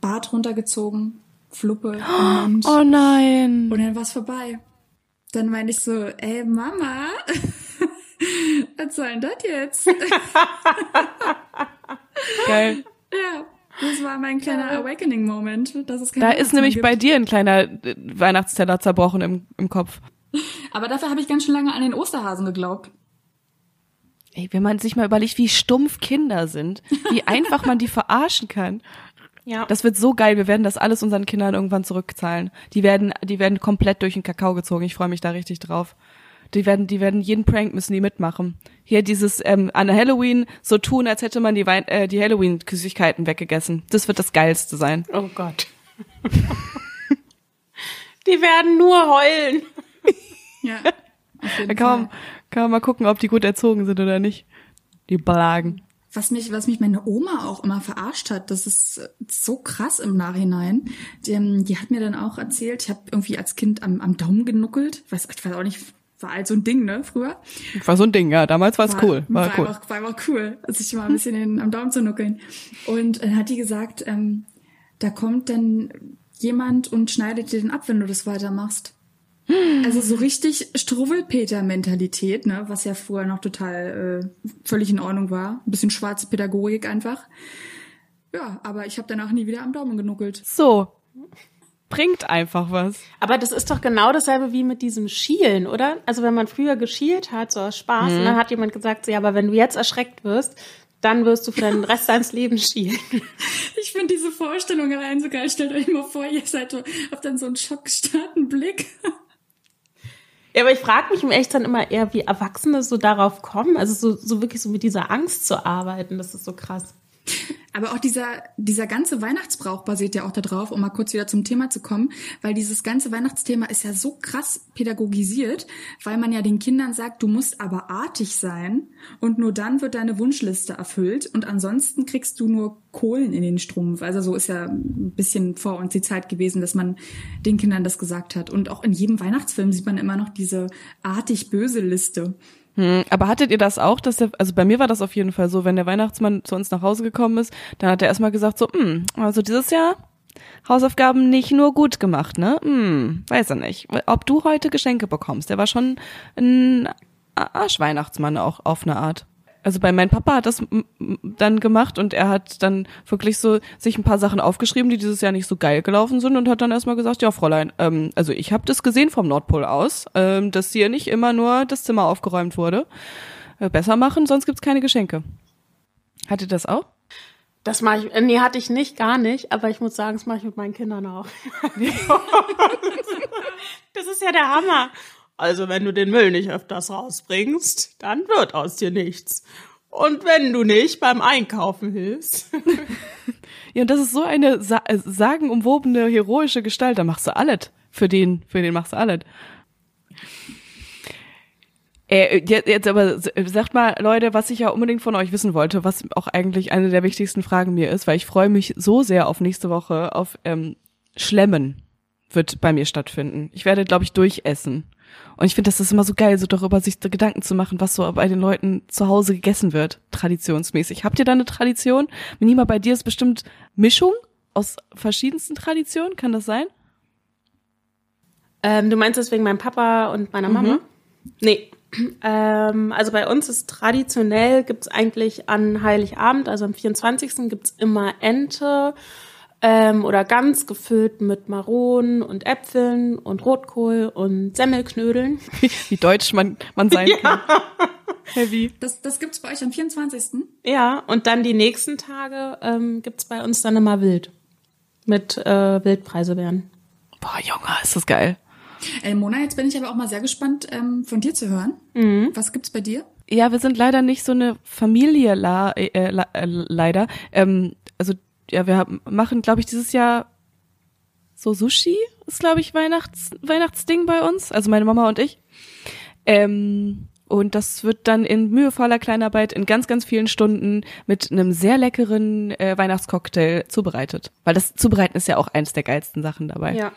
Bart runtergezogen, Fluppe im Mund. Oh nein. Und dann war's vorbei. Dann meine ich so, ey Mama, was soll denn das jetzt? Geil. Ja, das war mein kleiner Awakening-Moment. Da ist nämlich gibt. bei dir ein kleiner äh, Weihnachtsteller zerbrochen im, im Kopf. Aber dafür habe ich ganz schön lange an den Osterhasen geglaubt. Ey, wenn man sich mal überlegt, wie stumpf Kinder sind, wie einfach man die verarschen kann. Ja. Das wird so geil. Wir werden das alles unseren Kindern irgendwann zurückzahlen. Die werden, die werden komplett durch den Kakao gezogen. Ich freue mich da richtig drauf. Die werden, die werden jeden Prank müssen die mitmachen. Hier dieses ähm, an Halloween so tun, als hätte man die, Wein äh, die Halloween-Süßigkeiten weggegessen. Das wird das Geilste sein. Oh Gott. die werden nur heulen. ja. Da kann man, kann man mal gucken, ob die gut erzogen sind oder nicht. Die Blagen. Was mich, was mich meine Oma auch immer verarscht hat, das ist so krass im Nachhinein. Die, ähm, die hat mir dann auch erzählt, ich habe irgendwie als Kind am, am Daumen genuckelt. Weiß, ich weiß auch nicht, war halt so ein Ding, ne, früher. War so ein Ding, ja. Damals war es cool. War, war cool. Einfach, war einfach cool, sich mal ein bisschen in, am Daumen zu nuckeln. Und dann hat die gesagt, ähm, da kommt dann jemand und schneidet dir den ab, wenn du das weitermachst. Also so richtig Struwwelpeter-Mentalität, ne, was ja früher noch total äh, völlig in Ordnung war. Ein bisschen schwarze Pädagogik einfach. Ja, aber ich habe danach nie wieder am Daumen genuckelt. So, bringt einfach was. Aber das ist doch genau dasselbe wie mit diesem Schielen, oder? Also wenn man früher geschielt hat, so aus Spaß, mhm. und dann hat jemand gesagt, so, ja, aber wenn du jetzt erschreckt wirst, dann wirst du für den Rest deines Lebens schielen. Ich finde diese Vorstellung allein so geil. Stellt euch mal vor, ihr seid so, habt dann so einen schockstarken Blick. Ja, aber ich frage mich im echt dann immer eher, wie Erwachsene so darauf kommen, also so, so wirklich so mit dieser Angst zu arbeiten. Das ist so krass. Aber auch dieser, dieser ganze Weihnachtsbrauch basiert ja auch darauf, um mal kurz wieder zum Thema zu kommen, weil dieses ganze Weihnachtsthema ist ja so krass pädagogisiert, weil man ja den Kindern sagt, du musst aber artig sein und nur dann wird deine Wunschliste erfüllt und ansonsten kriegst du nur Kohlen in den Strumpf. Also so ist ja ein bisschen vor uns die Zeit gewesen, dass man den Kindern das gesagt hat. Und auch in jedem Weihnachtsfilm sieht man immer noch diese artig böse Liste. Hm, aber hattet ihr das auch, dass der, also bei mir war das auf jeden Fall so, wenn der Weihnachtsmann zu uns nach Hause gekommen ist, dann hat er erstmal gesagt so, hm, also dieses Jahr Hausaufgaben nicht nur gut gemacht, ne? Hm, weiß er nicht. Ob du heute Geschenke bekommst, der war schon ein Arschweihnachtsmann auch auf eine Art also bei meinem Papa hat das dann gemacht und er hat dann wirklich so sich ein paar Sachen aufgeschrieben, die dieses Jahr nicht so geil gelaufen sind und hat dann erstmal gesagt, ja Fräulein, ähm, also ich habe das gesehen vom Nordpol aus, ähm, dass hier nicht immer nur das Zimmer aufgeräumt wurde. Äh, besser machen, sonst gibt's keine Geschenke. Hatte das auch? Das mache ich, nee, hatte ich nicht, gar nicht, aber ich muss sagen, das mache ich mit meinen Kindern auch. das ist ja der Hammer. Also wenn du den Müll nicht öfters rausbringst, dann wird aus dir nichts. Und wenn du nicht beim Einkaufen hilfst. Ja, und das ist so eine sa äh, sagenumwobene, heroische Gestalt. Da machst du alles. Für den, für den machst du alles. Äh, jetzt aber sagt mal, Leute, was ich ja unbedingt von euch wissen wollte, was auch eigentlich eine der wichtigsten Fragen mir ist, weil ich freue mich so sehr auf nächste Woche auf ähm, Schlemmen wird bei mir stattfinden. Ich werde, glaube ich, durchessen. Und ich finde, das ist immer so geil, so darüber sich Gedanken zu machen, was so bei den Leuten zu Hause gegessen wird, traditionsmäßig. Habt ihr da eine Tradition? Minima, bei dir ist bestimmt Mischung aus verschiedensten Traditionen, kann das sein? Ähm, du meinst das wegen meinem Papa und meiner Mama? Mhm. Nee, ähm, also bei uns ist traditionell gibt's eigentlich an Heiligabend, also am 24. gibt's immer Ente ähm, oder ganz gefüllt mit Maronen und Äpfeln und Rotkohl und Semmelknödeln. Wie deutsch man, man sein kann. Heavy. Das, das gibt's bei euch am 24. Ja, und dann die nächsten Tage ähm, gibt's bei uns dann immer Wild. Mit äh, Wildpreisebeeren. Boah, Junge, ist das geil. Äh, Mona, jetzt bin ich aber auch mal sehr gespannt, ähm, von dir zu hören. Mhm. Was gibt's bei dir? Ja, wir sind leider nicht so eine Familie la, äh, äh, äh leider. Ähm, ja, wir haben, machen, glaube ich, dieses Jahr so Sushi ist, glaube ich, Weihnachts Weihnachtsding bei uns. Also meine Mama und ich. Ähm, und das wird dann in mühevoller Kleinarbeit in ganz, ganz vielen Stunden mit einem sehr leckeren äh, Weihnachtscocktail zubereitet. Weil das Zubereiten ist ja auch eins der geilsten Sachen dabei. Ja.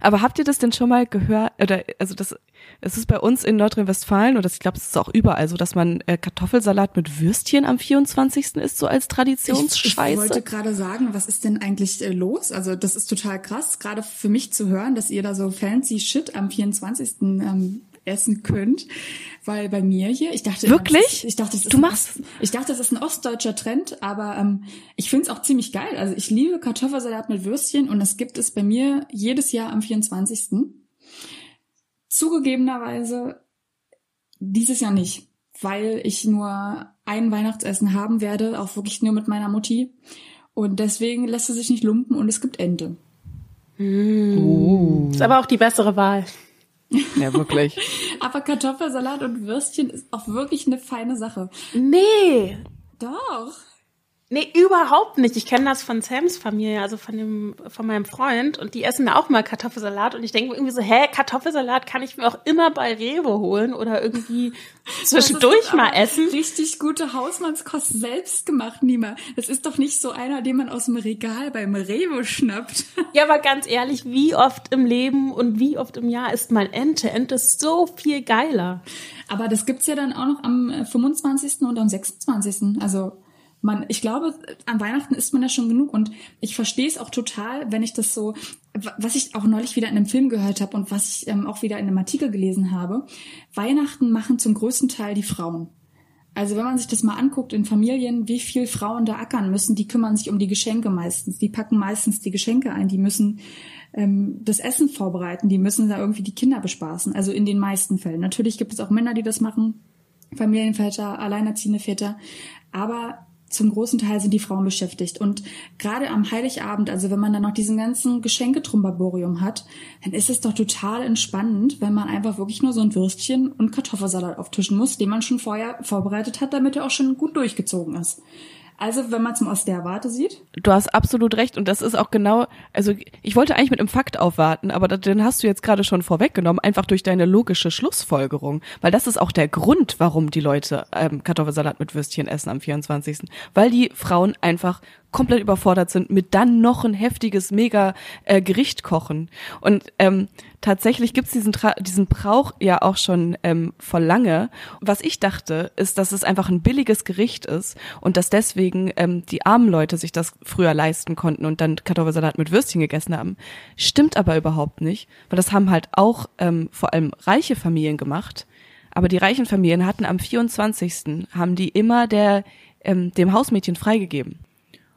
Aber habt ihr das denn schon mal gehört? Oder also das, es ist bei uns in Nordrhein-Westfalen oder ich glaube, es ist auch überall so, dass man äh, Kartoffelsalat mit Würstchen am 24. isst, so als Traditionsscheiße. Ich, ich wollte gerade sagen, was ist denn eigentlich äh, los? Also das ist total krass, gerade für mich zu hören, dass ihr da so fancy Shit am 24. Ähm, essen könnt, weil bei mir hier, ich dachte, wirklich, ist, ich dachte, das ist du machst, ich dachte, das ist ein ostdeutscher Trend, aber ähm, ich finde es auch ziemlich geil. Also ich liebe Kartoffelsalat mit Würstchen und das gibt es bei mir jedes Jahr am 24. Zugegebenerweise dieses Jahr nicht, weil ich nur ein Weihnachtsessen haben werde, auch wirklich nur mit meiner Mutti. Und deswegen lässt es sich nicht lumpen und es gibt Ente. Mm. Oh. Ist aber auch die bessere Wahl. Ja, wirklich. Aber Kartoffelsalat und Würstchen ist auch wirklich eine feine Sache. Nee. Doch. Nee, überhaupt nicht. Ich kenne das von Sams Familie, also von dem, von meinem Freund, und die essen da auch mal Kartoffelsalat und ich denke irgendwie so, hä, Kartoffelsalat kann ich mir auch immer bei Rewe holen oder irgendwie zwischendurch mal essen. Richtig gute Hausmannskost selbst gemacht, Nima. Das ist doch nicht so einer, den man aus dem Regal beim Rewe schnappt. Ja, aber ganz ehrlich, wie oft im Leben und wie oft im Jahr isst man Ente? Ente ist so viel geiler. Aber das gibt's ja dann auch noch am 25. und am 26. Also man, ich glaube, an Weihnachten isst man ja schon genug und ich verstehe es auch total, wenn ich das so, was ich auch neulich wieder in einem Film gehört habe und was ich ähm, auch wieder in einem Artikel gelesen habe. Weihnachten machen zum größten Teil die Frauen. Also wenn man sich das mal anguckt in Familien, wie viel Frauen da ackern müssen, die kümmern sich um die Geschenke meistens, die packen meistens die Geschenke ein, die müssen ähm, das Essen vorbereiten, die müssen da irgendwie die Kinder bespaßen. Also in den meisten Fällen. Natürlich gibt es auch Männer, die das machen, Familienväter, alleinerziehende Väter, aber zum großen Teil sind die Frauen beschäftigt. Und gerade am Heiligabend, also wenn man dann noch diesen ganzen Geschenketrumbarborium hat, dann ist es doch total entspannend, wenn man einfach wirklich nur so ein Würstchen und Kartoffelsalat auftischen muss, den man schon vorher vorbereitet hat, damit er auch schon gut durchgezogen ist. Also, wenn man es mal aus der Warte sieht. Du hast absolut recht und das ist auch genau, also ich wollte eigentlich mit einem Fakt aufwarten, aber den hast du jetzt gerade schon vorweggenommen, einfach durch deine logische Schlussfolgerung, weil das ist auch der Grund, warum die Leute ähm, Kartoffelsalat mit Würstchen essen am 24., weil die Frauen einfach komplett überfordert sind, mit dann noch ein heftiges mega äh, Gericht kochen. Und ähm, tatsächlich gibt's diesen Tra diesen Brauch ja auch schon ähm, vor lange. Was ich dachte, ist, dass es einfach ein billiges Gericht ist und dass deswegen ähm, die armen Leute sich das früher leisten konnten und dann Kartoffelsalat mit Würstchen gegessen haben. Stimmt aber überhaupt nicht, weil das haben halt auch ähm, vor allem reiche Familien gemacht. Aber die reichen Familien hatten am 24. haben die immer der ähm, dem Hausmädchen freigegeben.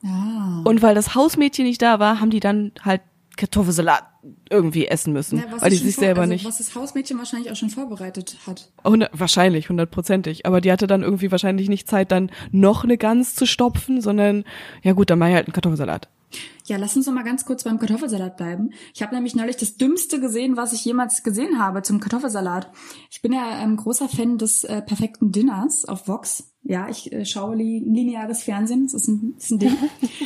Ah. Und weil das Hausmädchen nicht da war, haben die dann halt Kartoffelsalat irgendwie essen müssen, ja, weil die sich vor, selber also, nicht. Was das Hausmädchen wahrscheinlich auch schon vorbereitet hat. Oh, ne, wahrscheinlich, hundertprozentig. Aber die hatte dann irgendwie wahrscheinlich nicht Zeit, dann noch eine Gans zu stopfen, sondern ja gut, dann mach ich halt einen Kartoffelsalat. Ja, lass uns noch mal ganz kurz beim Kartoffelsalat bleiben. Ich habe nämlich neulich das Dümmste gesehen, was ich jemals gesehen habe zum Kartoffelsalat. Ich bin ja ein ähm, großer Fan des äh, perfekten Dinners auf Vox. Ja, ich äh, schaue li lineares Fernsehen, das ist ein, das ist ein Ding.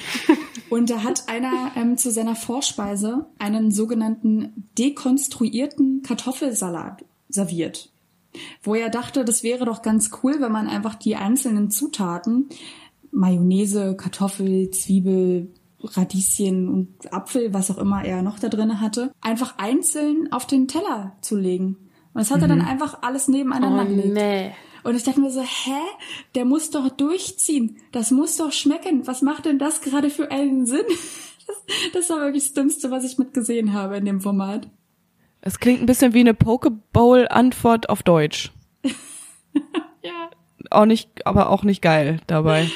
Und da hat einer ähm, zu seiner Vorspeise einen sogenannten dekonstruierten Kartoffelsalat serviert. Wo er dachte, das wäre doch ganz cool, wenn man einfach die einzelnen Zutaten, Mayonnaise, Kartoffel, Zwiebel, Radieschen und Apfel, was auch immer er noch da drin hatte, einfach einzeln auf den Teller zu legen. Und das hat er dann einfach alles nebeneinander Oh, gelegt. nee. Und ich dachte mir so, hä? Der muss doch durchziehen. Das muss doch schmecken. Was macht denn das gerade für einen Sinn? Das, das war wirklich das Dümmste, was ich mitgesehen habe in dem Format. Es klingt ein bisschen wie eine Pokeball-Antwort auf Deutsch. Ja. Auch nicht, aber auch nicht geil dabei.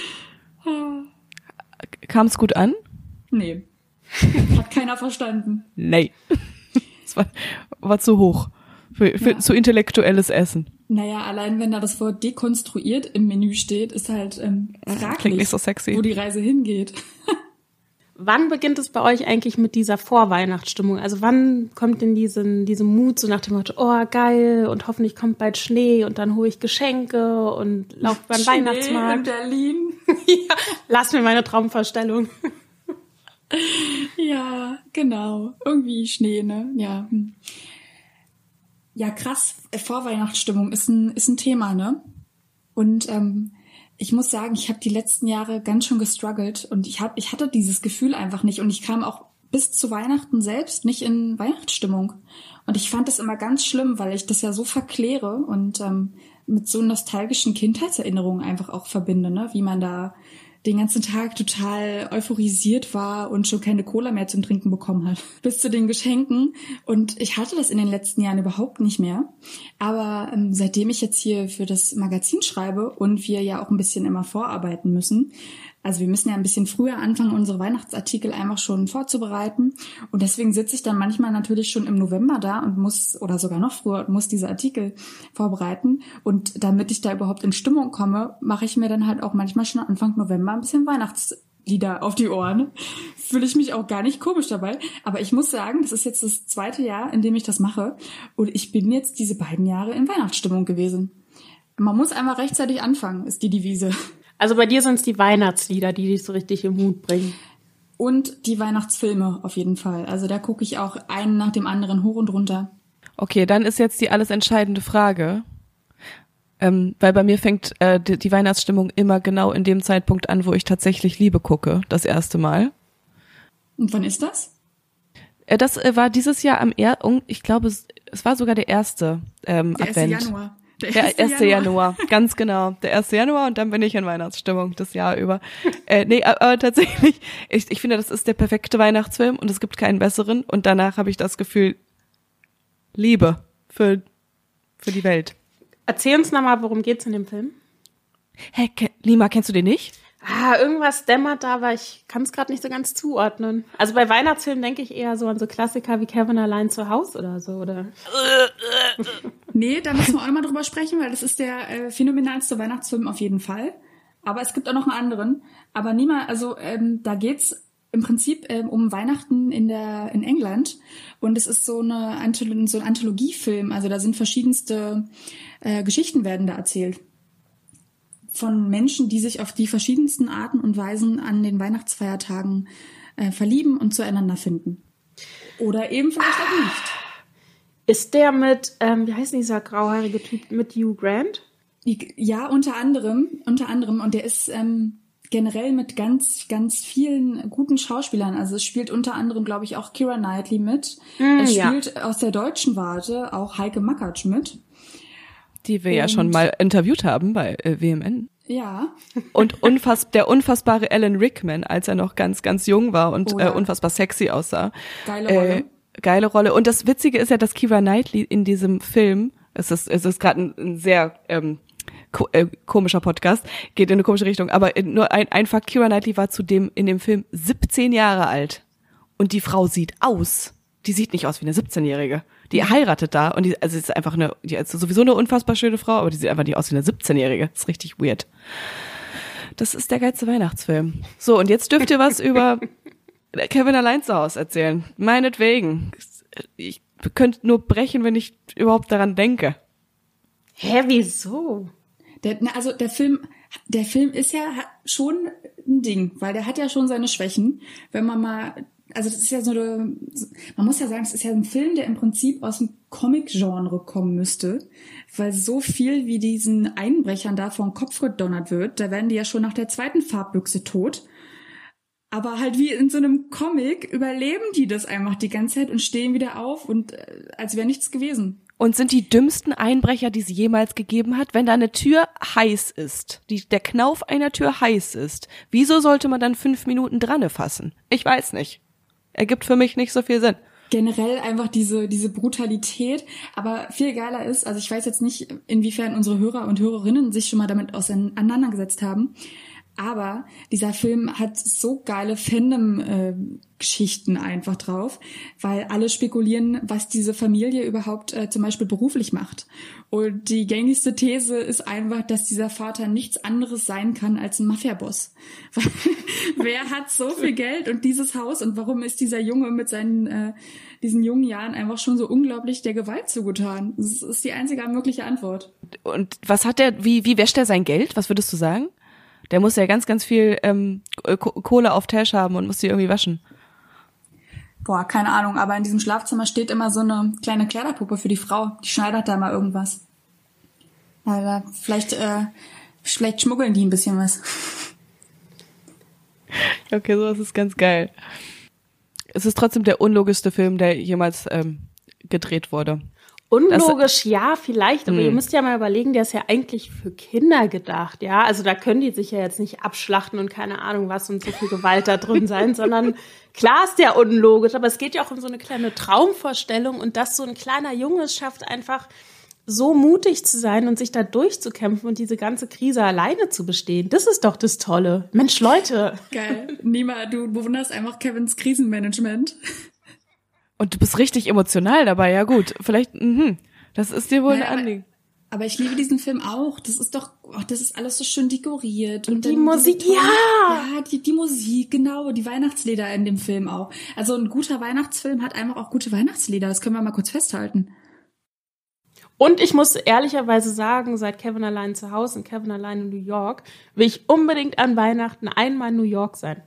Kam es gut an? Nee. Hat keiner verstanden. Nee. Es war, war zu hoch. Für, für Ja. zu intellektuelles Essen. Naja, allein wenn da das Wort dekonstruiert im Menü steht, ist halt ähm, fraglich, Klingt nicht so sexy. wo die Reise hingeht. Wann beginnt es bei euch eigentlich mit dieser Vorweihnachtsstimmung? Also wann kommt denn diesen, diese Mut so nach dem Motto, oh geil und hoffentlich kommt bald Schnee und dann hole ich Geschenke und laufe beim Schnee in Weihnachtsmarkt. Berlin. ja, lass mir meine Traumvorstellung. Ja, genau. Irgendwie Schnee, ne? Ja. Ja, krass. Vorweihnachtsstimmung ist ein, ist ein Thema, ne? Und ähm, ich muss sagen, ich habe die letzten Jahre ganz schön gestruggelt und ich hab, ich hatte dieses Gefühl einfach nicht und ich kam auch bis zu Weihnachten selbst nicht in Weihnachtsstimmung. Und ich fand das immer ganz schlimm, weil ich das ja so verkläre und ähm, mit so nostalgischen Kindheitserinnerungen einfach auch verbinde, ne? Wie man da den ganzen Tag total euphorisiert war und schon keine Cola mehr zum Trinken bekommen hat. Bis zu den Geschenken. Und ich hatte das in den letzten Jahren überhaupt nicht mehr. Aber ähm, seitdem ich jetzt hier für das Magazin schreibe und wir ja auch ein bisschen immer vorarbeiten müssen, also wir müssen ja ein bisschen früher anfangen, unsere Weihnachtsartikel einfach schon vorzubereiten. Und deswegen sitze ich dann manchmal natürlich schon im November da und muss, oder sogar noch früher, muss diese Artikel vorbereiten. Und damit ich da überhaupt in Stimmung komme, mache ich mir dann halt auch manchmal schon Anfang November ein bisschen Weihnachtslieder auf die Ohren. Fühle ich mich auch gar nicht komisch dabei. Aber ich muss sagen, das ist jetzt das zweite Jahr, in dem ich das mache. Und ich bin jetzt diese beiden Jahre in Weihnachtsstimmung gewesen. Man muss einfach rechtzeitig anfangen, ist die Devise. Also bei dir sind es die Weihnachtslieder, die dich so richtig im Mut bringen. Und die Weihnachtsfilme auf jeden Fall. Also da gucke ich auch einen nach dem anderen hoch und runter. Okay, dann ist jetzt die alles entscheidende Frage. Ähm, weil bei mir fängt äh, die, die Weihnachtsstimmung immer genau in dem Zeitpunkt an, wo ich tatsächlich Liebe gucke, das erste Mal. Und wann ist das? Äh, das äh, war dieses Jahr am er ich glaube, es, es war sogar der erste ähm, Der 1. Advent. Januar. Der 1. Januar. ganz genau. Der 1. Januar und dann bin ich in Weihnachtsstimmung das Jahr über. Äh, nee, aber, tatsächlich, ich, ich finde, das ist der perfekte Weihnachtsfilm und es gibt keinen besseren und danach habe ich das Gefühl, Liebe für, für die Welt. Erzähl uns nochmal, worum geht's in dem Film? Hä, ke Lima, kennst du den nicht? Ah, irgendwas dämmert da, aber ich kann es gerade nicht so ganz zuordnen. Also bei Weihnachtsfilmen denke ich eher so an so Klassiker wie Kevin allein zu Hause oder so, oder? Nee, da müssen wir auch nochmal drüber sprechen, weil das ist der äh, phänomenalste Weihnachtsfilm auf jeden Fall. Aber es gibt auch noch einen anderen. Aber niemand, also ähm, da geht's im Prinzip ähm, um Weihnachten in der in England und es ist so eine Antholo so ein Anthologiefilm. Also da sind verschiedenste äh, Geschichten werden da erzählt von Menschen, die sich auf die verschiedensten Arten und Weisen an den Weihnachtsfeiertagen äh, verlieben und zueinander finden. Oder eben vielleicht auch nicht. Ist der mit, ähm, wie heißt dieser grauhaarige Typ, mit Hugh Grant? Ja, unter anderem, unter anderem. Und der ist ähm, generell mit ganz, ganz vielen guten Schauspielern. Also es spielt unter anderem, glaube ich, auch Kira Knightley mit. Mm, es ja. spielt aus der deutschen Warte auch Heike Makatsch mit. Die wir ja Und- schon mal interviewt haben bei äh, WMN. Ja, Und unfass der unfassbare Alan Rickman, als er noch ganz, ganz jung war und Oh äh, ja. unfassbar sexy aussah. geile Rolle. Äh, geile Rolle. Und das Witzige ist ja, dass Kira Knightley in diesem Film, es ist, es ist gerade ein, ein sehr ähm, ko äh, komischer Podcast, geht in eine komische Richtung, aber in, nur ein, ein Fakt, Kira Knightley war zudem in dem Film 17 Jahre alt. Und die Frau sieht aus. Die sieht nicht aus wie eine 17-Jährige. Die heiratet da und die, also ist einfach eine, die ist sowieso eine unfassbar schöne Frau, aber die sieht einfach nicht aus wie eine 17-Jährige. ist richtig weird. Das ist der geilste Weihnachtsfilm. So, und jetzt dürft ihr was über Kevin allein zu Hause erzählen. Meinetwegen. Ich könnte nur brechen, wenn ich überhaupt daran denke. Hä, wieso? Der, na, also der Film der Film ist ja schon ein Ding, weil der hat ja schon seine Schwächen. Wenn man mal, also das ist ja so eine, man muss ja sagen, es ist ja ein Film, der im Prinzip aus dem Comic-Genre kommen müsste, weil so viel wie diesen Einbrechern da vor den Kopf gedonnert wird, da werden die ja schon nach der zweiten Farbbüchse tot. Aber halt wie in so einem Comic überleben die das einfach die ganze Zeit und stehen wieder auf und äh, als wäre nichts gewesen. Und sind die dümmsten Einbrecher, die es jemals gegeben hat, wenn da eine Tür heiß ist, die, der Knauf einer Tür heiß ist. Wieso sollte man dann fünf Minuten dran fassen? Ich weiß nicht. Ergibt für mich nicht so viel Sinn generell einfach diese, diese Brutalität. Aber viel geiler ist, also ich weiß jetzt nicht, inwiefern unsere Hörer und Hörerinnen sich schon mal damit auseinandergesetzt haben. Aber dieser Film hat so geile Fandom-Geschichten äh, einfach drauf, weil alle spekulieren, was diese Familie überhaupt äh, zum Beispiel beruflich macht. Und die gängigste These ist einfach, dass dieser Vater nichts anderes sein kann als ein Mafiaboss. Wer hat so viel Geld und dieses Haus und warum ist dieser Junge mit seinen äh, diesen jungen Jahren einfach schon so unglaublich der Gewalt zugetan? Das ist die einzige mögliche Antwort. Und was hat der, wie, wie wäscht er sein Geld? Was würdest du sagen? Der muss ja ganz, ganz viel ähm, Kohle auf Tash haben und muss die irgendwie waschen. Boah, keine Ahnung, aber in diesem Schlafzimmer steht immer so eine kleine Kleiderpuppe für die Frau. Die schneidert da mal irgendwas. Aber vielleicht, äh, vielleicht schmuggeln die ein bisschen was. Okay, sowas ist ganz geil. Es ist trotzdem der unlogischste Film, der jemals ähm, gedreht wurde. Unlogisch, das, ja, vielleicht, aber mh. ihr hm. müsst ja mal überlegen, der ist ja eigentlich für Kinder gedacht, ja. Also da können die sich ja jetzt nicht abschlachten und keine Ahnung was und so viel Gewalt da drin sein, sondern klar ist der unlogisch, aber es geht ja auch um so eine kleine Traumvorstellung und dass so ein kleiner Junge es schafft, einfach so mutig zu sein und sich da durchzukämpfen und diese ganze Krise alleine zu bestehen. Das ist doch das Tolle. Mensch, Leute. Geil. Nima, du bewunderst einfach Kevins Krisenmanagement. Und du bist richtig emotional dabei, ja gut. Vielleicht, mhm, das ist dir wohl naja, ein Anliegen. Aber, aber ich liebe diesen Film auch. Das ist doch, oh, das ist alles so schön dekoriert. Und, und die Musik, ja! Ja, die, die Musik, genau. Die Weihnachtslieder in dem Film auch. Also ein guter Weihnachtsfilm hat einfach auch gute Weihnachtslieder. Das können wir mal kurz festhalten. Und ich muss ehrlicherweise sagen, seit Kevin allein zu Hause und Kevin allein in New York, will ich unbedingt an Weihnachten einmal in New York sein.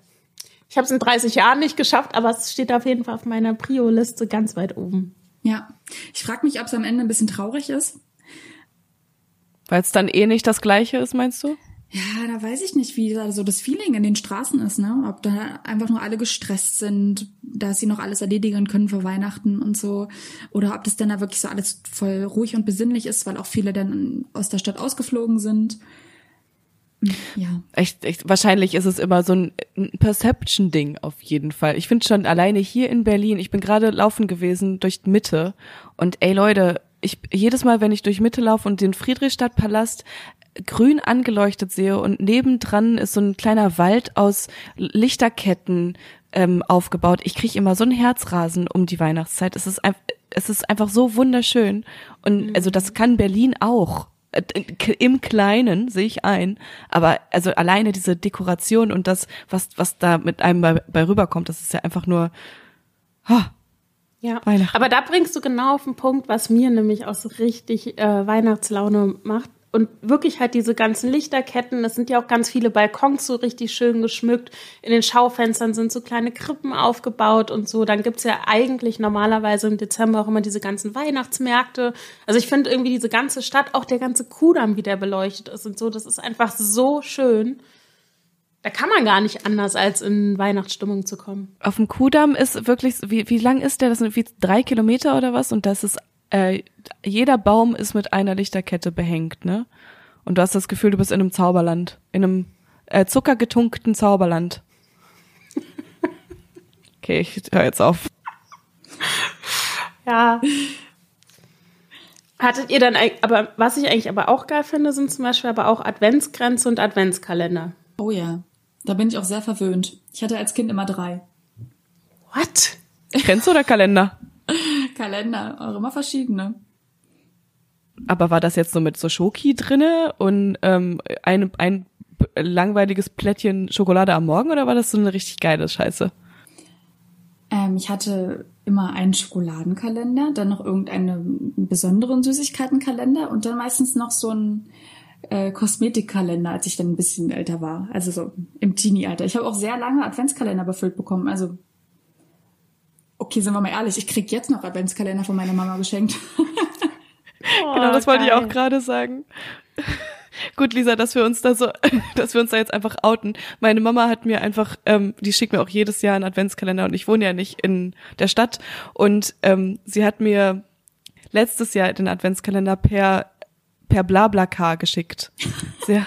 Ich habe es in 30 Jahren nicht geschafft, aber es steht auf jeden Fall auf meiner Prio-Liste ganz weit oben. Ja, ich frage mich, ob es am Ende ein bisschen traurig ist. Weil es dann eh nicht das Gleiche ist, meinst du? Ja, da weiß ich nicht, wie da so das Feeling in den Straßen ist, ne? Ob da einfach nur alle gestresst sind, dass sie noch alles erledigen können für Weihnachten und so. Oder ob das dann da wirklich so alles voll ruhig und besinnlich ist, weil auch viele dann aus der Stadt ausgeflogen sind. Ja. Echt, echt, wahrscheinlich ist es immer so ein, ein Perception-Ding auf jeden Fall. Ich finde schon alleine hier in Berlin, ich bin gerade laufen gewesen durch Mitte und ey Leute, ich jedes Mal, wenn ich durch Mitte laufe und den Friedrichstadtpalast grün angeleuchtet sehe und nebendran ist so ein kleiner Wald aus Lichterketten ähm, aufgebaut, ich kriege immer so ein Herzrasen um die Weihnachtszeit. Es ist, es ist einfach so wunderschön und mhm. also das kann Berlin auch. Äh, im Kleinen sehe ich ein, aber also alleine diese Dekoration und das, was was da mit einem bei, bei rüberkommt, das ist ja einfach nur. Oh, ja, aber da bringst du genau auf den Punkt, was mir nämlich auch so richtig äh, Weihnachtslaune macht und wirklich halt diese ganzen Lichterketten, es sind ja auch ganz viele Balkons so richtig schön geschmückt. In den Schaufenstern sind so kleine Krippen aufgebaut und so. Dann gibt's ja eigentlich normalerweise im Dezember auch immer diese ganzen Weihnachtsmärkte. Also ich finde irgendwie diese ganze Stadt, auch der ganze Kudamm, wie der beleuchtet ist und so, das ist einfach so schön. Da kann man gar nicht anders, als in Weihnachtsstimmung zu kommen. Auf dem Kudamm ist wirklich, wie, wie lang ist der? Das sind wie drei Kilometer oder was? Und das ist äh, jeder Baum ist mit einer Lichterkette behängt, ne? Und du hast das Gefühl, du bist in einem Zauberland, in einem äh, zuckergetunkten Zauberland. Okay, ich höre jetzt auf. Ja. Hattet ihr dann, aber was ich eigentlich aber auch geil finde, sind zum Beispiel aber auch Adventsgrenze und Adventskalender. Oh ja, da bin ich auch sehr verwöhnt. Ich hatte als Kind immer drei. What? Grenze oder Kalender? Kalender, auch immer verschiedene. Aber war das jetzt so mit so Schoki drinne und ähm, ein, ein langweiliges Plättchen Schokolade am Morgen oder war das so eine richtig geile Scheiße? Ähm, ich hatte immer einen Schokoladenkalender, dann noch irgendeinen besonderen Süßigkeitenkalender und dann meistens noch so ein äh, Kosmetikkalender, als ich dann ein bisschen älter war. Also so im Teenie-Alter. Ich habe auch sehr lange Adventskalender befüllt bekommen. Also okay, sind wir mal ehrlich, ich krieg jetzt noch Adventskalender von meiner Mama geschenkt. Oh, genau, das geil. wollte ich auch gerade sagen. Gut, Lisa, dass wir uns da so, dass wir uns da jetzt einfach outen. Meine Mama hat mir einfach, ähm, die schickt mir auch jedes Jahr einen Adventskalender und ich wohne ja nicht in der Stadt und ähm, sie hat mir letztes Jahr den Adventskalender per per Blablacar geschickt. Sehr.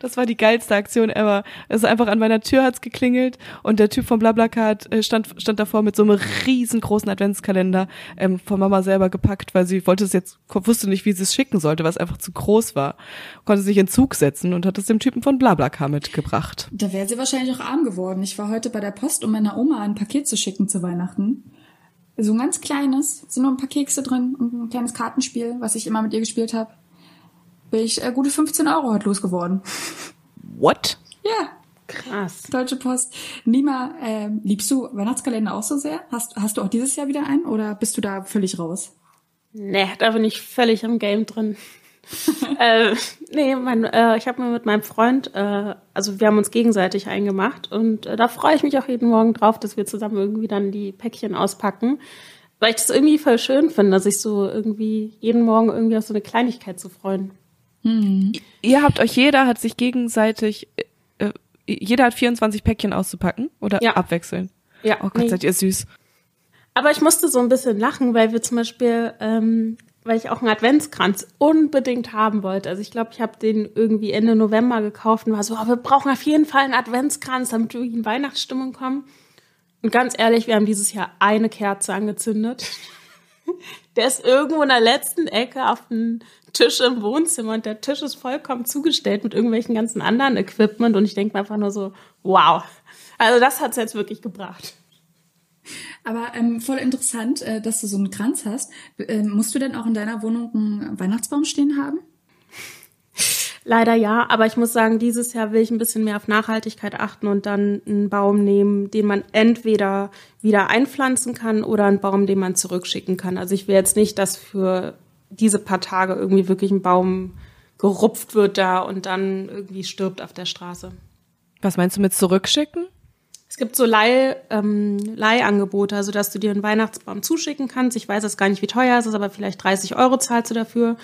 Das war die geilste Aktion ever. Also einfach an meiner Tür hat's geklingelt und der Typ vom Blablacar äh, stand, stand davor mit so einem riesengroßen Adventskalender ähm, von Mama selber gepackt, weil sie wollte es jetzt, wusste nicht, wie sie es schicken sollte, was einfach zu groß war. Konnte sich in Zug setzen und hat es dem Typen von Blablacar mitgebracht. Da wäre sie wahrscheinlich auch arm geworden. Ich war heute bei der Post, um meiner Oma ein Paket zu schicken zu Weihnachten. So ein ganz kleines, sind nur ein paar Kekse drin und ein kleines Kartenspiel, was ich immer mit ihr gespielt habe bin ich äh, gute 15 Euro heute losgeworden. What? Ja. Krass. Deutsche Post. Nima, äh, liebst du Weihnachtskalender auch so sehr? Hast, hast du auch dieses Jahr wieder einen oder bist du da völlig raus? Nee, da bin ich völlig im Game drin. äh, nee, mein, äh, ich habe mir mit meinem Freund, äh, also wir haben uns gegenseitig eingemacht und äh, da freue ich mich auch jeden Morgen drauf, dass wir zusammen irgendwie dann die Päckchen auspacken, weil ich das irgendwie voll schön finde, sich so irgendwie jeden Morgen irgendwie auf so eine Kleinigkeit zu freuen. Mhm. Ihr habt euch, jeder hat sich gegenseitig, äh, äh jeder hat 24 Päckchen auszupacken oder ja. abwechseln? Ja. Oh Gott, nee. seid ihr süß. Aber ich musste so ein bisschen lachen, weil wir zum Beispiel, ähm, weil ich auch einen Adventskranz unbedingt haben wollte. Also ich glaube, ich habe den irgendwie Ende November gekauft und war so, oh, wir brauchen auf jeden Fall einen Adventskranz, damit wir in Weihnachtsstimmung kommen. Und ganz ehrlich, wir haben dieses Jahr eine Kerze angezündet. Der ist irgendwo in der letzten Ecke auf dem Tisch im Wohnzimmer und der Tisch ist vollkommen zugestellt mit irgendwelchen ganzen anderen Equipment und ich denke mir einfach nur so, wow. Also das hat's jetzt wirklich gebracht. Aber ähm, voll interessant, äh, dass du so einen Kranz hast. Äh, musst du denn auch in deiner Wohnung einen Weihnachtsbaum stehen haben? Leider ja, aber ich muss sagen, dieses Jahr will ich ein bisschen mehr auf Nachhaltigkeit achten und dann einen Baum nehmen, den man entweder wieder einpflanzen kann oder einen Baum, den man zurückschicken kann. Also ich will jetzt nicht, dass für diese paar Tage irgendwie wirklich ein Baum gerupft wird da und dann irgendwie stirbt auf der Straße. Was meinst du mit zurückschicken? Es gibt so Leih, ähm, Leihangebote, also dass du dir einen Weihnachtsbaum zuschicken kannst. Ich weiß jetzt gar nicht, wie teuer es ist, aber vielleicht 30 Euro zahlst du dafür.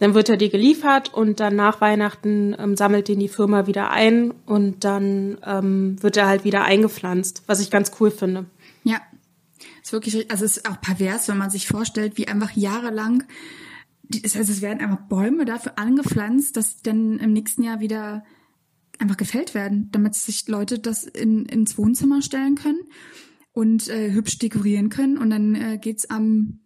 Dann wird er dir geliefert und dann nach Weihnachten ähm, sammelt den die Firma wieder ein und dann ähm, wird er halt wieder eingepflanzt, was ich ganz cool finde. Ja, ist wirklich, also ist auch pervers, wenn man sich vorstellt, wie einfach jahrelang das heißt, es werden einfach Bäume dafür angepflanzt, dass dann im nächsten Jahr wieder einfach gefällt werden, damit sich Leute das in, ins Wohnzimmer stellen können und äh, hübsch dekorieren können. Und dann äh, geht's am,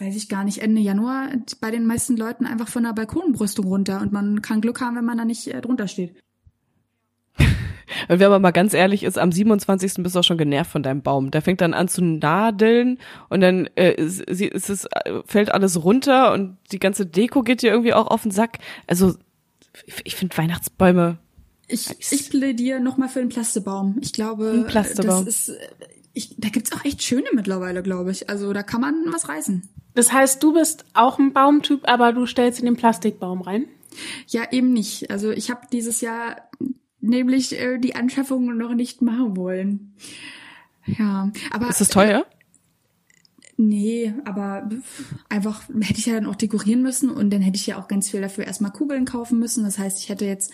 weiß ich gar nicht, Ende Januar bei den meisten Leuten einfach von der Balkonbrüstung runter und man kann Glück haben, wenn man da nicht äh, drunter steht. Und wenn man mal ganz ehrlich ist, am 27. bist du auch schon genervt von deinem Baum. Der fängt dann an zu nadeln und dann äh, ist, ist es, äh, fällt alles runter und die ganze Deko geht dir irgendwie auch auf den Sack. Also ich, ich finde Weihnachtsbäume. Ich, ich plädiere nochmal für den Plastebaum. Ich glaube, Plastebaum. das ist, ich, da gibt's auch echt schöne mittlerweile, glaube ich. Also da kann man was reißen. Das heißt, du bist auch ein Baumtyp, aber du stellst in den Plastikbaum rein? Ja, eben nicht. Also ich habe dieses Jahr nämlich äh, die Anschaffung noch nicht machen wollen. Ja, aber ist das teuer? Nee, aber einfach hätte ich ja dann auch dekorieren müssen und dann hätte ich ja auch ganz viel dafür erstmal Kugeln kaufen müssen. Das heißt, ich hätte jetzt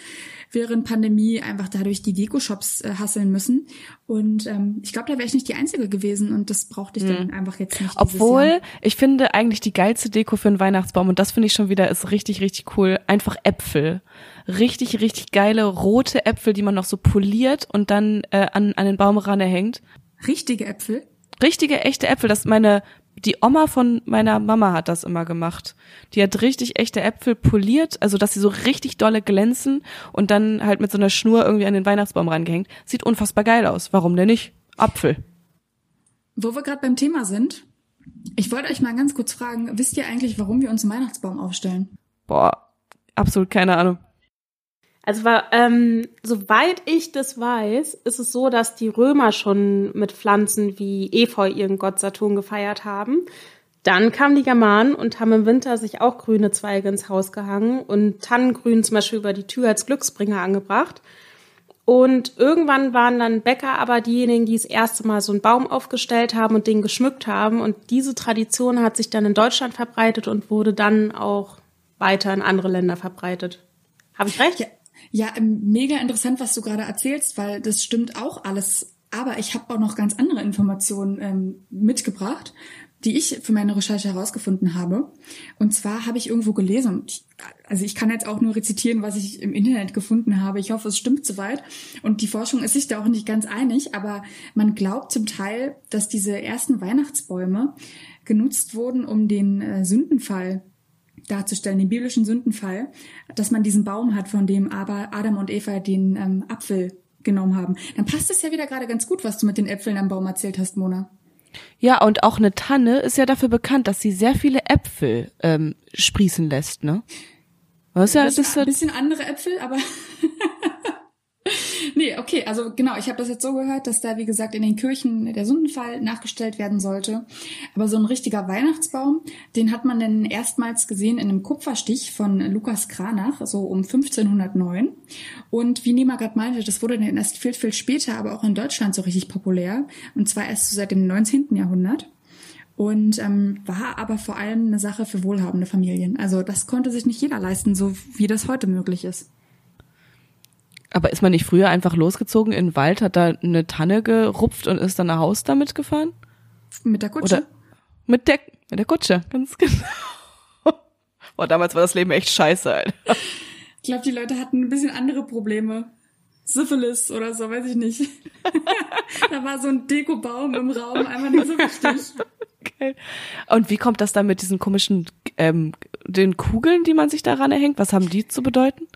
während Pandemie einfach dadurch die Deko-Shops äh, hasseln müssen. Und ähm, ich glaube, da wäre ich nicht die Einzige gewesen und das brauchte ich dann hm. einfach jetzt nicht. Obwohl, ich finde eigentlich die geilste Deko für einen Weihnachtsbaum und das finde ich schon wieder ist richtig, richtig cool. Einfach Äpfel richtig, richtig geile rote Äpfel, die man noch so poliert und dann äh, an, an den Baum ranhängt. Richtige Äpfel? Richtige, echte Äpfel. Das meine, die Oma von meiner Mama hat das immer gemacht. Die hat richtig echte Äpfel poliert, also dass sie so richtig dolle glänzen und dann halt mit so einer Schnur irgendwie an den Weihnachtsbaum rangehängt. Sieht unfassbar geil aus. Warum denn nicht? Apfel. Wo wir gerade beim Thema sind, ich wollte euch mal ganz kurz fragen, wisst ihr eigentlich, warum wir uns einen Weihnachtsbaum aufstellen? Boah, absolut keine Ahnung. Also ähm, soweit ich das weiß, ist es so, dass die Römer schon mit Pflanzen wie Efeu ihren Gott Saturn gefeiert haben. Dann kamen die Germanen und haben im Winter sich auch grüne Zweige ins Haus gehangen und Tannengrün zum Beispiel über die Tür als Glücksbringer angebracht. Und irgendwann waren dann Bäcker aber diejenigen, die das erste Mal so einen Baum aufgestellt haben und den geschmückt haben. Und diese Tradition hat sich dann in Deutschland verbreitet und wurde dann auch weiter in andere Länder verbreitet. Habe ich recht? Ja, ja, ähm, mega interessant, was du gerade erzählst, weil das stimmt auch alles. Aber ich habe auch noch ganz andere Informationen ähm, mitgebracht die ich für meine Recherche herausgefunden habe. Und zwar habe ich irgendwo gelesen, ich, also ich kann jetzt auch nur rezitieren, was ich im Internet gefunden habe. Ich hoffe, es stimmt soweit. Und die Forschung ist sich da auch nicht ganz einig, aber man glaubt zum Teil, dass diese ersten Weihnachtsbäume genutzt wurden, um den äh, Sündenfall darzustellen, den biblischen Sündenfall, dass man diesen Baum hat, von dem aber Adam und Eva den ähm, Apfel genommen haben. Dann passt es ja wieder gerade ganz gut, was du mit den Äpfeln am Baum erzählt hast, Mona. Ja, und auch eine Tanne ist ja dafür bekannt, dass sie sehr viele Äpfel ähm, sprießen lässt, ne? Was ja, das ist ein bisschen andere Äpfel, aber nee, okay, also genau, ich habe das jetzt so gehört, dass da wie gesagt in den Kirchen der Sündenfall nachgestellt werden sollte. Aber so ein richtiger Weihnachtsbaum, den hat man denn erstmals gesehen in einem Kupferstich von Lukas Kranach, so um 1509. Und wie Nima gerade meinte, das wurde dann erst viel, viel später, aber auch in Deutschland so richtig populär. Und zwar erst so seit dem 19. Jahrhundert und ähm, war aber vor allem eine Sache für wohlhabende Familien. Also das konnte sich nicht jeder leisten, so wie das heute möglich ist. Aber ist man nicht früher einfach losgezogen in den Wald, hat da eine Tanne gerupft und ist dann nach Haus damit gefahren? Mit der Kutsche? Oder mit der, mit der Kutsche, ganz genau. Boah, damals war das Leben echt scheiße, Alter. Ich glaube, die Leute hatten ein bisschen andere Probleme. Syphilis oder so, weiß ich nicht. da war so ein Dekobaum im Raum, einfach nicht so wichtig. Okay. Und wie kommt das dann mit diesen komischen, ähm, den Kugeln, die man sich daran erhängt? Was haben die zu bedeuten?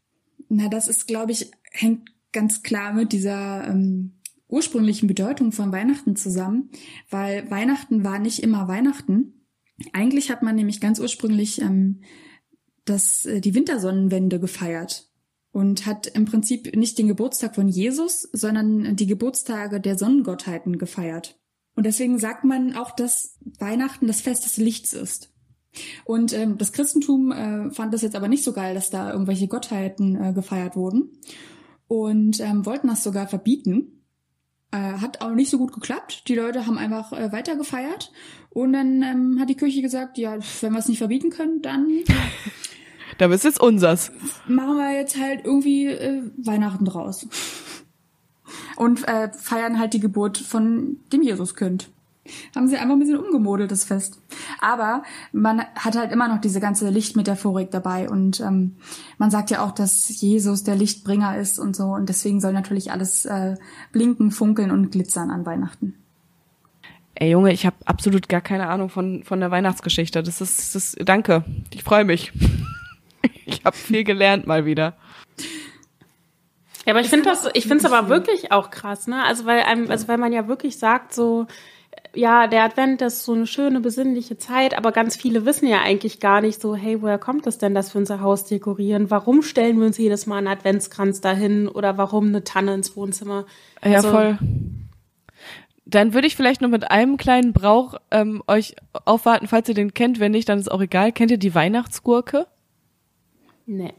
Na, das ist, glaube ich, hängt ganz klar mit dieser ähm, ursprünglichen Bedeutung von Weihnachten zusammen, weil Weihnachten war nicht immer Weihnachten. Eigentlich hat man nämlich ganz ursprünglich ähm, das, äh, die Wintersonnenwende gefeiert und hat im Prinzip nicht den Geburtstag von Jesus, sondern die Geburtstage der Sonnengottheiten gefeiert. Und deswegen sagt man auch, dass Weihnachten das Fest des Lichts ist. Und ähm, das Christentum äh, fand das jetzt aber nicht so geil, dass da irgendwelche Gottheiten äh, gefeiert wurden und ähm, wollten das sogar verbieten. Äh, hat auch nicht so gut geklappt. Die Leute haben einfach äh, weiter gefeiert und dann ähm, hat die Kirche gesagt, ja, wenn wir es nicht verbieten können, dann da ist jetzt unsers. Machen wir jetzt halt irgendwie äh, Weihnachten draus. Und äh, feiern halt die Geburt von dem Jesuskind haben sie einfach ein bisschen umgemodelt, das Fest. Aber man hat halt immer noch diese ganze Lichtmetaphorik dabei und ähm, man sagt ja auch, dass Jesus der Lichtbringer ist und so und deswegen soll natürlich alles äh, blinken, funkeln und glitzern an Weihnachten. Ey Junge, ich habe absolut gar keine Ahnung von von der Weihnachtsgeschichte. Das ist das ist, danke. Ich freue mich. ich habe viel gelernt mal wieder. Ja, aber ich finde das, ich finde es aber wirklich auch krass, ne? Also weil einem, also weil man ja wirklich sagt so, ja, der Advent ist so eine schöne, besinnliche Zeit, aber ganz viele wissen ja eigentlich gar nicht so, hey, woher kommt es denn, dass wir unser Haus dekorieren? Warum stellen wir uns jedes Mal einen Adventskranz dahin oder warum eine Tanne ins Wohnzimmer? Also, ja, voll. Dann würde ich vielleicht noch mit einem kleinen Brauch ähm, euch aufwarten, falls ihr den kennt. Wenn nicht, dann ist auch egal. Kennt ihr die Weihnachtsgurke? Nee.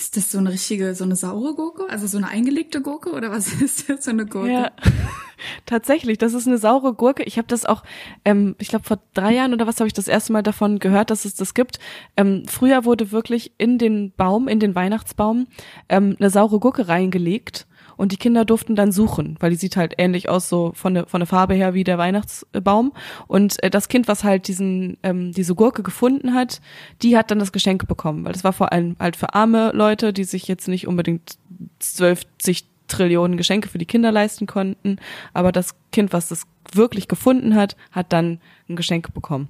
Ist das so eine richtige, so eine saure Gurke? Also so eine eingelegte Gurke oder was ist das so eine Gurke? Ja, tatsächlich, das ist eine saure Gurke. Ich habe das auch, ähm, ich glaube vor drei Jahren oder was habe ich das erste Mal davon gehört, dass es das gibt. Ähm, früher wurde wirklich in den Baum, in den Weihnachtsbaum, ähm, eine saure Gurke reingelegt und die Kinder durften dann suchen, weil die sieht halt ähnlich aus, so von der, von der Farbe her wie der Weihnachtsbaum. Und äh, das Kind, was halt diesen, ähm, diese Gurke gefunden hat, die hat dann das Geschenk bekommen, weil das war vor allem halt für arme Leute, die sich jetzt nicht unbedingt zwölf, zig Trillionen Geschenke für die Kinder leisten konnten. Aber das Kind, was das wirklich gefunden hat, hat dann ein Geschenk bekommen.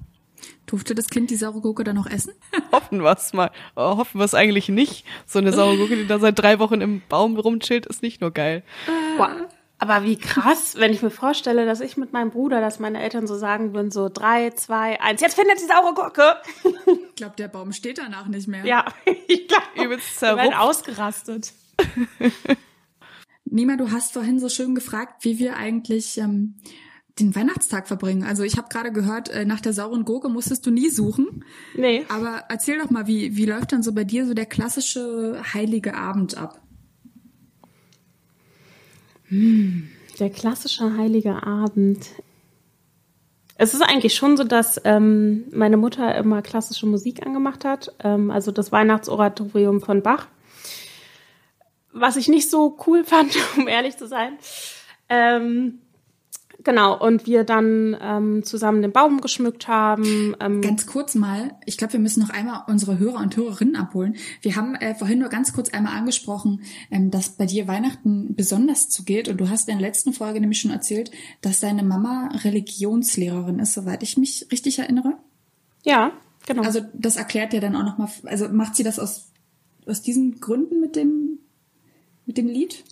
Durfte das Kind die saure Gurke dann noch essen? hoffen wir es mal. Oh, hoffen wir es eigentlich nicht. So eine saure Gurke, die da seit drei Wochen im Baum rumchillt, ist nicht nur geil. Wow. Aber wie krass, wenn ich mir vorstelle, dass ich mit meinem Bruder, dass meine Eltern so sagen würden, so drei, zwei, eins, jetzt findet die saure Gurke. Ich glaube, der Baum steht danach nicht mehr. Ja, ich glaube, übelst wir werden ausgerastet. Nima, du hast vorhin so schön gefragt, wie wir eigentlich ähm, den Weihnachtstag verbringen? Also ich habe gerade gehört, äh, nach der sauren Gurke musstest du nie suchen. Nee. Aber erzähl doch mal, wie, wie läuft dann so bei dir so der klassische heilige Abend ab? Hm, der klassische heilige Abend. Es ist eigentlich schon so, dass ähm, meine Mutter immer klassische Musik angemacht hat, ähm, also das Weihnachtsoratorium von Bach. Was ich nicht so cool fand, um ehrlich zu sein. Ähm, Genau, und wir dann ähm, zusammen den Baum geschmückt haben. Ähm ganz kurz mal, ich glaube, wir müssen noch einmal unsere Hörer und Hörerinnen abholen. Wir haben äh, vorhin nur ganz kurz einmal angesprochen, ähm, dass bei dir Weihnachten besonders zugeht. Und du hast in der letzten Folge nämlich schon erzählt, dass deine Mama Religionslehrerin ist, soweit ich mich richtig erinnere. Ja, genau. Also das erklärt ja dann auch nochmal, also macht sie das aus, aus diesen Gründen mit dem, mit dem Lied?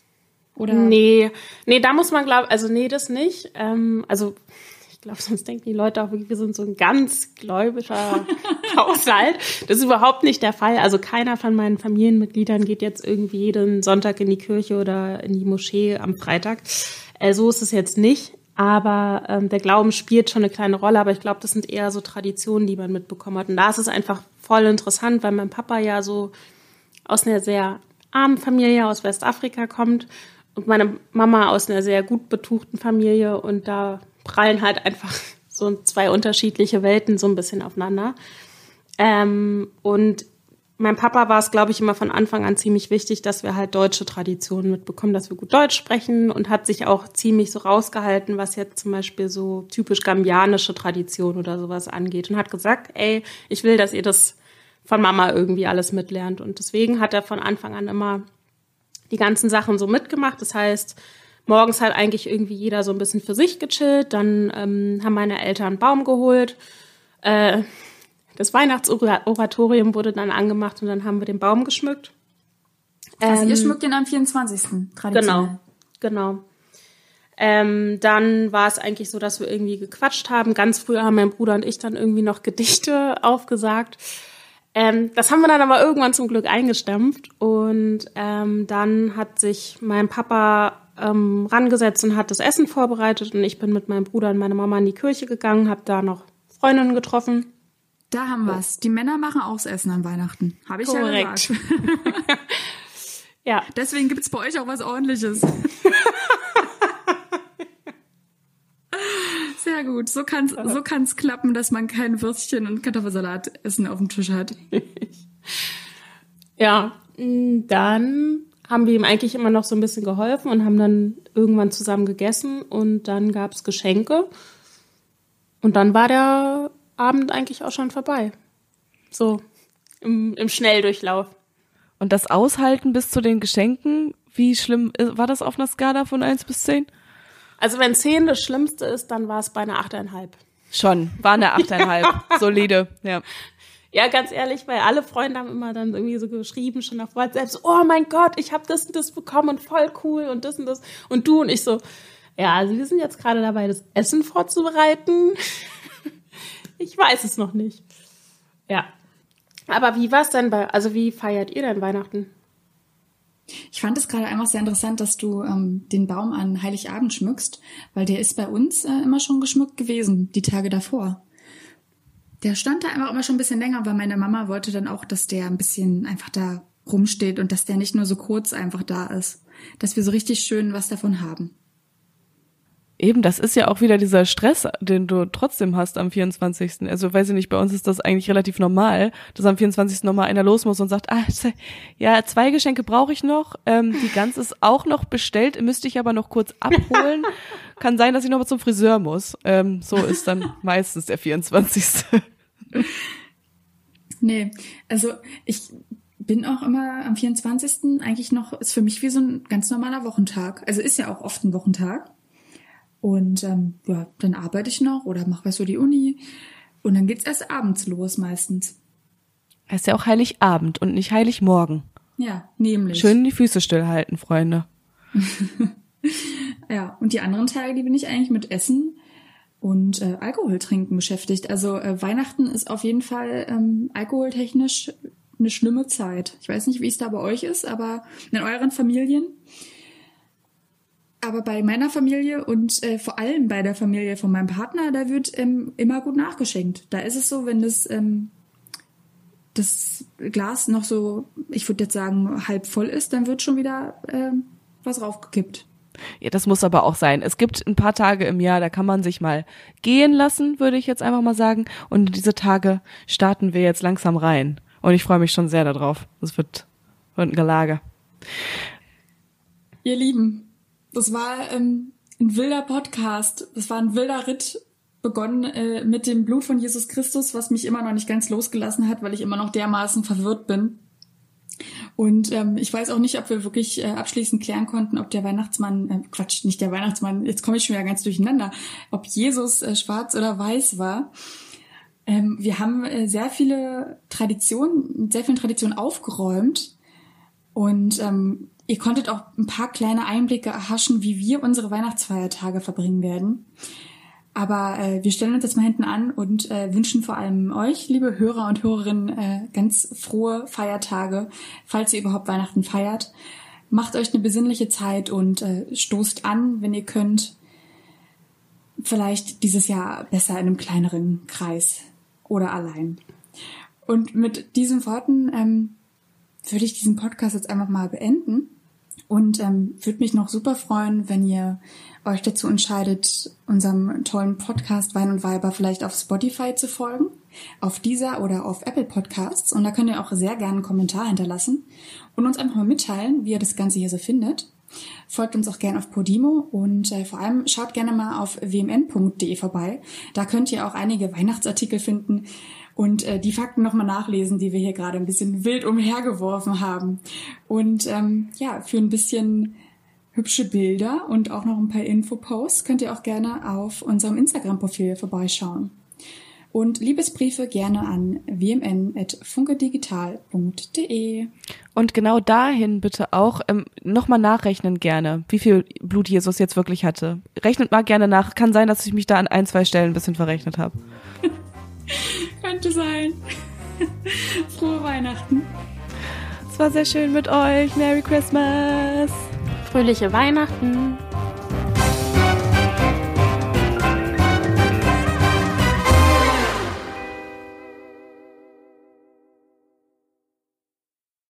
Oder? Nee, nee, da muss man glauben, also nee, das nicht. Ähm, also ich glaube, sonst denken die Leute auch, wir sind so ein ganz gläubischer Haushalt. Das ist überhaupt nicht der Fall. Also keiner von meinen Familienmitgliedern geht jetzt irgendwie jeden Sonntag in die Kirche oder in die Moschee am Freitag. Äh, so ist es jetzt nicht. Aber ähm, der Glauben spielt schon eine kleine Rolle. Aber ich glaube, das sind eher so Traditionen, die man mitbekommen hat. Und da ist es einfach voll interessant, weil mein Papa ja so aus einer sehr armen Familie aus Westafrika kommt und meine Mama aus einer sehr gut betuchten Familie und da prallen halt einfach so zwei unterschiedliche Welten so ein bisschen aufeinander. Ähm, und mein Papa war es, glaube ich, immer von Anfang an ziemlich wichtig, dass wir halt deutsche Traditionen mitbekommen, dass wir gut Deutsch sprechen und hat sich auch ziemlich so rausgehalten, was jetzt zum Beispiel so typisch gambianische Tradition oder sowas angeht und hat gesagt, ey, ich will, dass ihr das von Mama irgendwie alles mitlernt. Und deswegen hat er von Anfang an immer die ganzen Sachen so mitgemacht. Das heißt, morgens hat eigentlich irgendwie jeder so ein bisschen für sich gechillt. Dann ähm, haben meine Eltern einen Baum geholt. Äh, das Weihnachtsoratorium wurde dann angemacht und dann haben wir den Baum geschmückt. Also ähm, ihr schmückt den am 24. traditionell. Genau, genau. Ähm, dann war es eigentlich so, dass wir irgendwie gequatscht haben. Ganz früher haben mein Bruder und ich dann irgendwie noch Gedichte aufgesagt. Ähm, das haben wir dann aber irgendwann zum Glück eingestampft und ähm, dann hat sich mein Papa ähm, rangesetzt und hat das Essen vorbereitet und ich bin mit meinem Bruder und meiner Mama in die Kirche gegangen, habe da noch Freundinnen getroffen. Da haben wir es. Die Männer machen auch das Essen an Weihnachten. Habe ich Korrekt. ja gesagt. ja. Deswegen gibt's bei euch auch was ordentliches. Sehr gut. So kann es so kann's klappen, dass man kein Würstchen und Kartoffelsalat essen auf dem Tisch hat. ja, dann haben wir ihm eigentlich immer noch so ein bisschen geholfen und haben dann irgendwann zusammen gegessen und dann gab es Geschenke. Und dann war der Abend eigentlich auch schon vorbei. So im, im Schnelldurchlauf. Und das Aushalten bis zu den Geschenken, wie schlimm war das auf einer Skala von 1 bis 10? Also wenn 10 das Schlimmste ist, dann war es bei einer 8,5. Schon, war eine 8,5. Solide, ja. Ja, ganz ehrlich, weil alle Freunde haben immer dann irgendwie so geschrieben, schon auf WhatsApp, so, oh mein Gott, ich habe das und das bekommen und voll cool und das und das. Und du und ich so, ja, also wir sind jetzt gerade dabei, das Essen vorzubereiten. ich weiß es noch nicht. Ja. Aber wie war es denn bei, also wie feiert ihr denn Weihnachten? Ich fand es gerade einfach sehr interessant, dass du ähm, den Baum an Heiligabend schmückst, weil der ist bei uns äh, immer schon geschmückt gewesen, die Tage davor. Der stand da einfach immer schon ein bisschen länger, weil meine Mama wollte dann auch, dass der ein bisschen einfach da rumsteht und dass der nicht nur so kurz einfach da ist. Dass wir so richtig schön was davon haben. Eben, das ist ja auch wieder dieser Stress, den du trotzdem hast am 24. Also weiß ich nicht, bei uns ist das eigentlich relativ normal, dass am 24. nochmal einer los muss und sagt, ah, ja, zwei Geschenke brauche ich noch, ähm, die Gans ist auch noch bestellt, müsste ich aber noch kurz abholen. Kann sein, dass ich nochmal zum Friseur muss. Ähm, so ist dann meistens der 24. nee, also ich bin auch immer am 24. eigentlich noch, ist für mich wie so ein ganz normaler Wochentag. Also ist ja auch oft ein Wochentag. Und ähm, ja, dann arbeite ich noch oder mache was für die Uni. Und dann geht's erst abends los meistens. Es ist ja auch Heiligabend und nicht Heiligmorgen. Ja, nämlich. Schön die Füße stillhalten, Freunde. ja, und die anderen Tage, die bin ich eigentlich mit Essen und äh, Alkohol trinken beschäftigt. Also äh, Weihnachten ist auf jeden Fall ähm, alkoholtechnisch eine schlimme Zeit. Ich weiß nicht, wie es da bei euch ist, aber in euren Familien Aber bei meiner Familie und äh, vor allem bei der Familie von meinem Partner, da wird ähm, immer gut nachgeschenkt. Da ist es so, wenn das, ähm, das Glas noch so, ich würde jetzt sagen, halb voll ist, dann wird schon wieder ähm, was raufgekippt. Ja, das muss aber auch sein. Es gibt ein paar Tage im Jahr, da kann man sich mal gehen lassen, würde ich jetzt einfach mal sagen. Und diese Tage starten wir jetzt langsam rein. Und ich freue mich schon sehr darauf. Es wird, wird ein Gelage. Ihr Lieben, das war ähm, ein wilder Podcast. Das war ein wilder Ritt, begonnen äh, mit dem Blut von Jesus Christus, was mich immer noch nicht ganz losgelassen hat, weil ich immer noch dermaßen verwirrt bin. Und ähm, ich weiß auch nicht, ob wir wirklich äh, abschließend klären konnten, ob der Weihnachtsmann, äh, Quatsch, nicht der Weihnachtsmann, jetzt komme ich schon wieder ganz durcheinander, ob Jesus äh, schwarz oder weiß war. Ähm, wir haben äh, sehr viele Traditionen, sehr viele Traditionen aufgeräumt und ähm, Ihr konntet auch ein paar kleine Einblicke erhaschen, wie wir unsere Weihnachtsfeiertage verbringen werden. Aber äh, wir stellen uns jetzt mal hinten an und äh, wünschen vor allem euch, liebe Hörer und Hörerinnen, äh, ganz frohe Feiertage, falls ihr überhaupt Weihnachten feiert. Macht euch eine besinnliche Zeit und äh, stoßt an, wenn ihr könnt. Vielleicht dieses Jahr besser in einem kleineren Kreis oder allein. Und mit diesen Worten ähm, würde ich diesen Podcast jetzt einfach mal beenden. Und ähm, würde mich noch super freuen, wenn ihr euch dazu entscheidet, unserem tollen Podcast Wein und Weiber vielleicht auf Spotify zu folgen, auf dieser oder auf Apple Podcasts. Und da könnt ihr auch sehr gerne einen Kommentar hinterlassen und uns einfach mal mitteilen, wie ihr das Ganze hier so findet. Folgt uns auch gerne auf Podimo und äh, vor allem schaut gerne mal auf wmn.de vorbei. Da könnt ihr auch einige Weihnachtsartikel finden, und äh, die Fakten nochmal nachlesen, die wir hier gerade ein bisschen wild umhergeworfen haben. Und ähm, ja, für ein bisschen hübsche Bilder und auch noch ein paar Infoposts könnt ihr auch gerne auf unserem Instagram-Profil vorbeischauen. Und Liebesbriefe gerne an wmn.funkedigital.de. Und genau dahin bitte auch ähm, nochmal nachrechnen gerne, wie viel Blut Jesus jetzt wirklich hatte. Rechnet mal gerne nach. Kann sein, dass ich mich da an ein, zwei Stellen ein bisschen verrechnet habe. Könnte sein. Frohe Weihnachten. Es war sehr schön mit euch. Merry Christmas. Fröhliche Weihnachten.